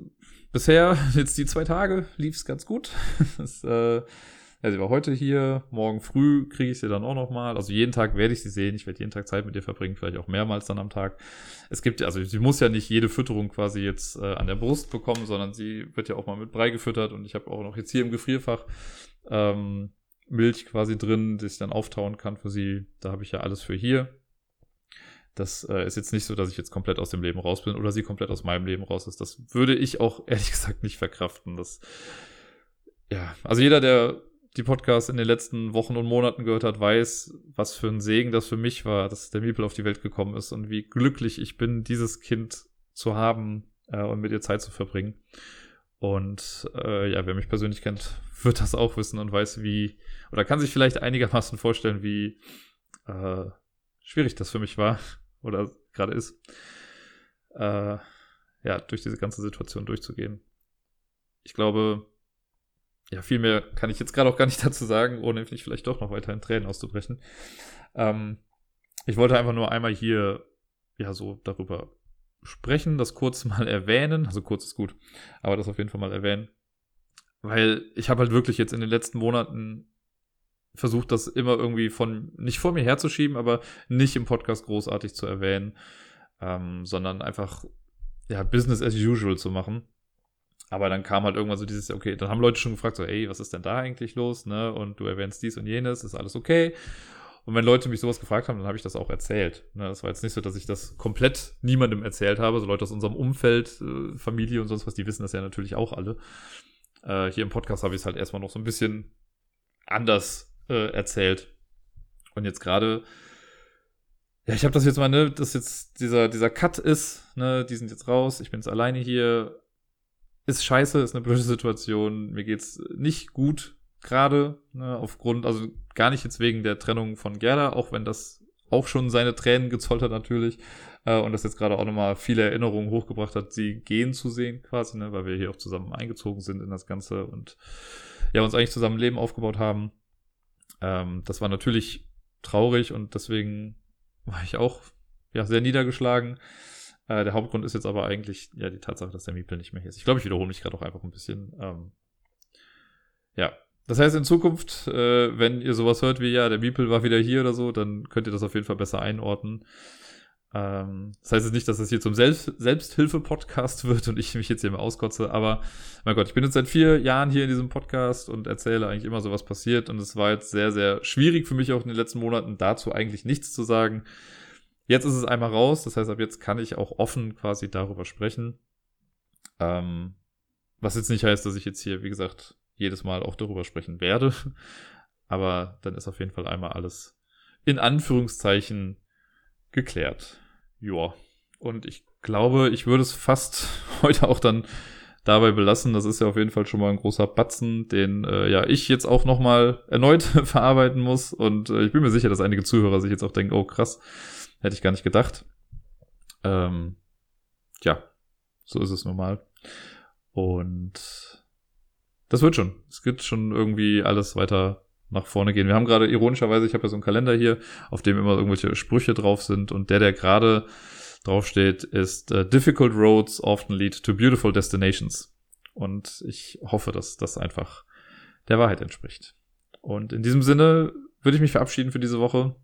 bisher, [LAUGHS] jetzt die zwei Tage, lief es ganz gut. [LAUGHS] es, äh, ja, sie war heute hier, morgen früh kriege ich sie dann auch nochmal. Also jeden Tag werde ich sie sehen. Ich werde jeden Tag Zeit mit ihr verbringen, vielleicht auch mehrmals dann am Tag. Es gibt, also sie muss ja nicht jede Fütterung quasi jetzt äh, an der Brust bekommen, sondern sie wird ja auch mal mit Brei gefüttert und ich habe auch noch jetzt hier im Gefrierfach ähm, Milch quasi drin, die ich dann auftauen kann für sie. Da habe ich ja alles für hier. Das äh, ist jetzt nicht so, dass ich jetzt komplett aus dem Leben raus bin oder sie komplett aus meinem Leben raus ist. Das würde ich auch [LAUGHS] ehrlich gesagt nicht verkraften. Das, ja, also jeder, der die Podcasts in den letzten Wochen und Monaten gehört hat, weiß, was für ein Segen das für mich war, dass der Miepel auf die Welt gekommen ist und wie glücklich ich bin, dieses Kind zu haben äh, und mit ihr Zeit zu verbringen. Und äh, ja, wer mich persönlich kennt, wird das auch wissen und weiß, wie, oder kann sich vielleicht einigermaßen vorstellen, wie äh, schwierig das für mich war [LAUGHS] oder gerade ist, äh, ja, durch diese ganze Situation durchzugehen. Ich glaube, ja, viel mehr kann ich jetzt gerade auch gar nicht [LAUGHS] dazu sagen, ohne nicht vielleicht doch noch weiter in Tränen auszubrechen. Ähm, ich wollte einfach nur einmal hier, ja, so darüber sprechen, das kurz [LAUGHS] mal erwähnen. Also kurz ist gut, aber das auf jeden Fall mal erwähnen. Weil ich habe halt wirklich jetzt in den letzten Monaten versucht, das immer irgendwie von, nicht vor mir herzuschieben, aber nicht im Podcast großartig zu erwähnen, ähm, sondern einfach, ja, Business as usual zu machen. Aber dann kam halt irgendwann so dieses, okay, dann haben Leute schon gefragt, so, ey, was ist denn da eigentlich los, ne? Und du erwähnst dies und jenes, ist alles okay? Und wenn Leute mich sowas gefragt haben, dann habe ich das auch erzählt. Ne? Das war jetzt nicht so, dass ich das komplett niemandem erzählt habe. So Leute aus unserem Umfeld, äh, Familie und sonst was, die wissen das ja natürlich auch alle. Äh, hier im Podcast habe ich es halt erstmal noch so ein bisschen anders äh, erzählt. Und jetzt gerade, ja, ich habe das jetzt mal, ne, dass jetzt dieser, dieser Cut ist, ne, die sind jetzt raus, ich bin jetzt alleine hier, ist scheiße, ist eine blöde Situation, mir geht's nicht gut gerade, ne, aufgrund, also gar nicht jetzt wegen der Trennung von Gerda, auch wenn das auch schon seine Tränen gezollt hat natürlich äh, und das jetzt gerade auch nochmal viele Erinnerungen hochgebracht hat, sie gehen zu sehen quasi, ne, weil wir hier auch zusammen eingezogen sind in das Ganze und ja, uns eigentlich zusammen Leben aufgebaut haben. Ähm, das war natürlich traurig und deswegen war ich auch ja, sehr niedergeschlagen. Äh, der Hauptgrund ist jetzt aber eigentlich ja die Tatsache, dass der Miepel nicht mehr hier ist. Ich glaube, ich wiederhole mich gerade auch einfach ein bisschen. Ähm, ja, das heißt in Zukunft, äh, wenn ihr sowas hört wie ja, der Miepel war wieder hier oder so, dann könnt ihr das auf jeden Fall besser einordnen. Ähm, das heißt jetzt nicht, dass es hier zum Selbst Selbsthilfe-Podcast wird und ich mich jetzt hier mal auskotze, aber mein Gott, ich bin jetzt seit vier Jahren hier in diesem Podcast und erzähle eigentlich immer so, was passiert und es war jetzt sehr, sehr schwierig für mich auch in den letzten Monaten dazu eigentlich nichts zu sagen. Jetzt ist es einmal raus, das heißt, ab jetzt kann ich auch offen quasi darüber sprechen. Ähm, was jetzt nicht heißt, dass ich jetzt hier, wie gesagt, jedes Mal auch darüber sprechen werde. [LAUGHS] Aber dann ist auf jeden Fall einmal alles in Anführungszeichen geklärt. Ja. Und ich glaube, ich würde es fast [LAUGHS] heute auch dann dabei belassen. Das ist ja auf jeden Fall schon mal ein großer Batzen, den äh, ja ich jetzt auch noch mal erneut [LAUGHS] verarbeiten muss. Und äh, ich bin mir sicher, dass einige Zuhörer sich jetzt auch denken, oh krass, hätte ich gar nicht gedacht. Ähm, ja, so ist es nun mal. Und das wird schon. Es gibt schon irgendwie alles weiter nach vorne gehen. Wir haben gerade ironischerweise, ich habe ja so einen Kalender hier, auf dem immer irgendwelche Sprüche drauf sind und der, der gerade draufsteht, ist uh, Difficult roads often lead to beautiful destinations. Und ich hoffe, dass das einfach der Wahrheit entspricht. Und in diesem Sinne würde ich mich verabschieden für diese Woche.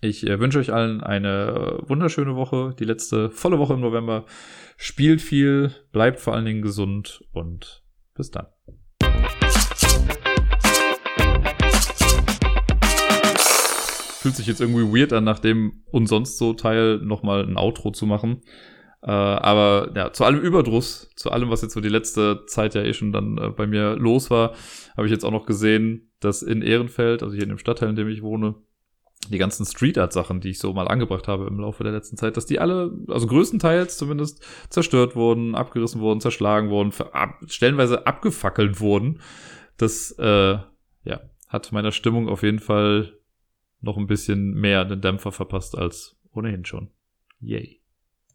Ich äh, wünsche euch allen eine äh, wunderschöne Woche, die letzte volle Woche im November. Spielt viel, bleibt vor allen Dingen gesund und bis dann. Fühlt sich jetzt irgendwie weird an, nach dem und sonst so Teil nochmal ein Outro zu machen. Äh, aber ja, zu allem Überdruss, zu allem, was jetzt so die letzte Zeit ja eh schon dann äh, bei mir los war, habe ich jetzt auch noch gesehen, dass in Ehrenfeld, also hier in dem Stadtteil, in dem ich wohne, die ganzen Street Art Sachen, die ich so mal angebracht habe im Laufe der letzten Zeit, dass die alle, also größtenteils zumindest, zerstört wurden, abgerissen wurden, zerschlagen wurden, ab, stellenweise abgefackelt wurden. Das, äh, ja, hat meiner Stimmung auf jeden Fall noch ein bisschen mehr den Dämpfer verpasst als ohnehin schon. Yay.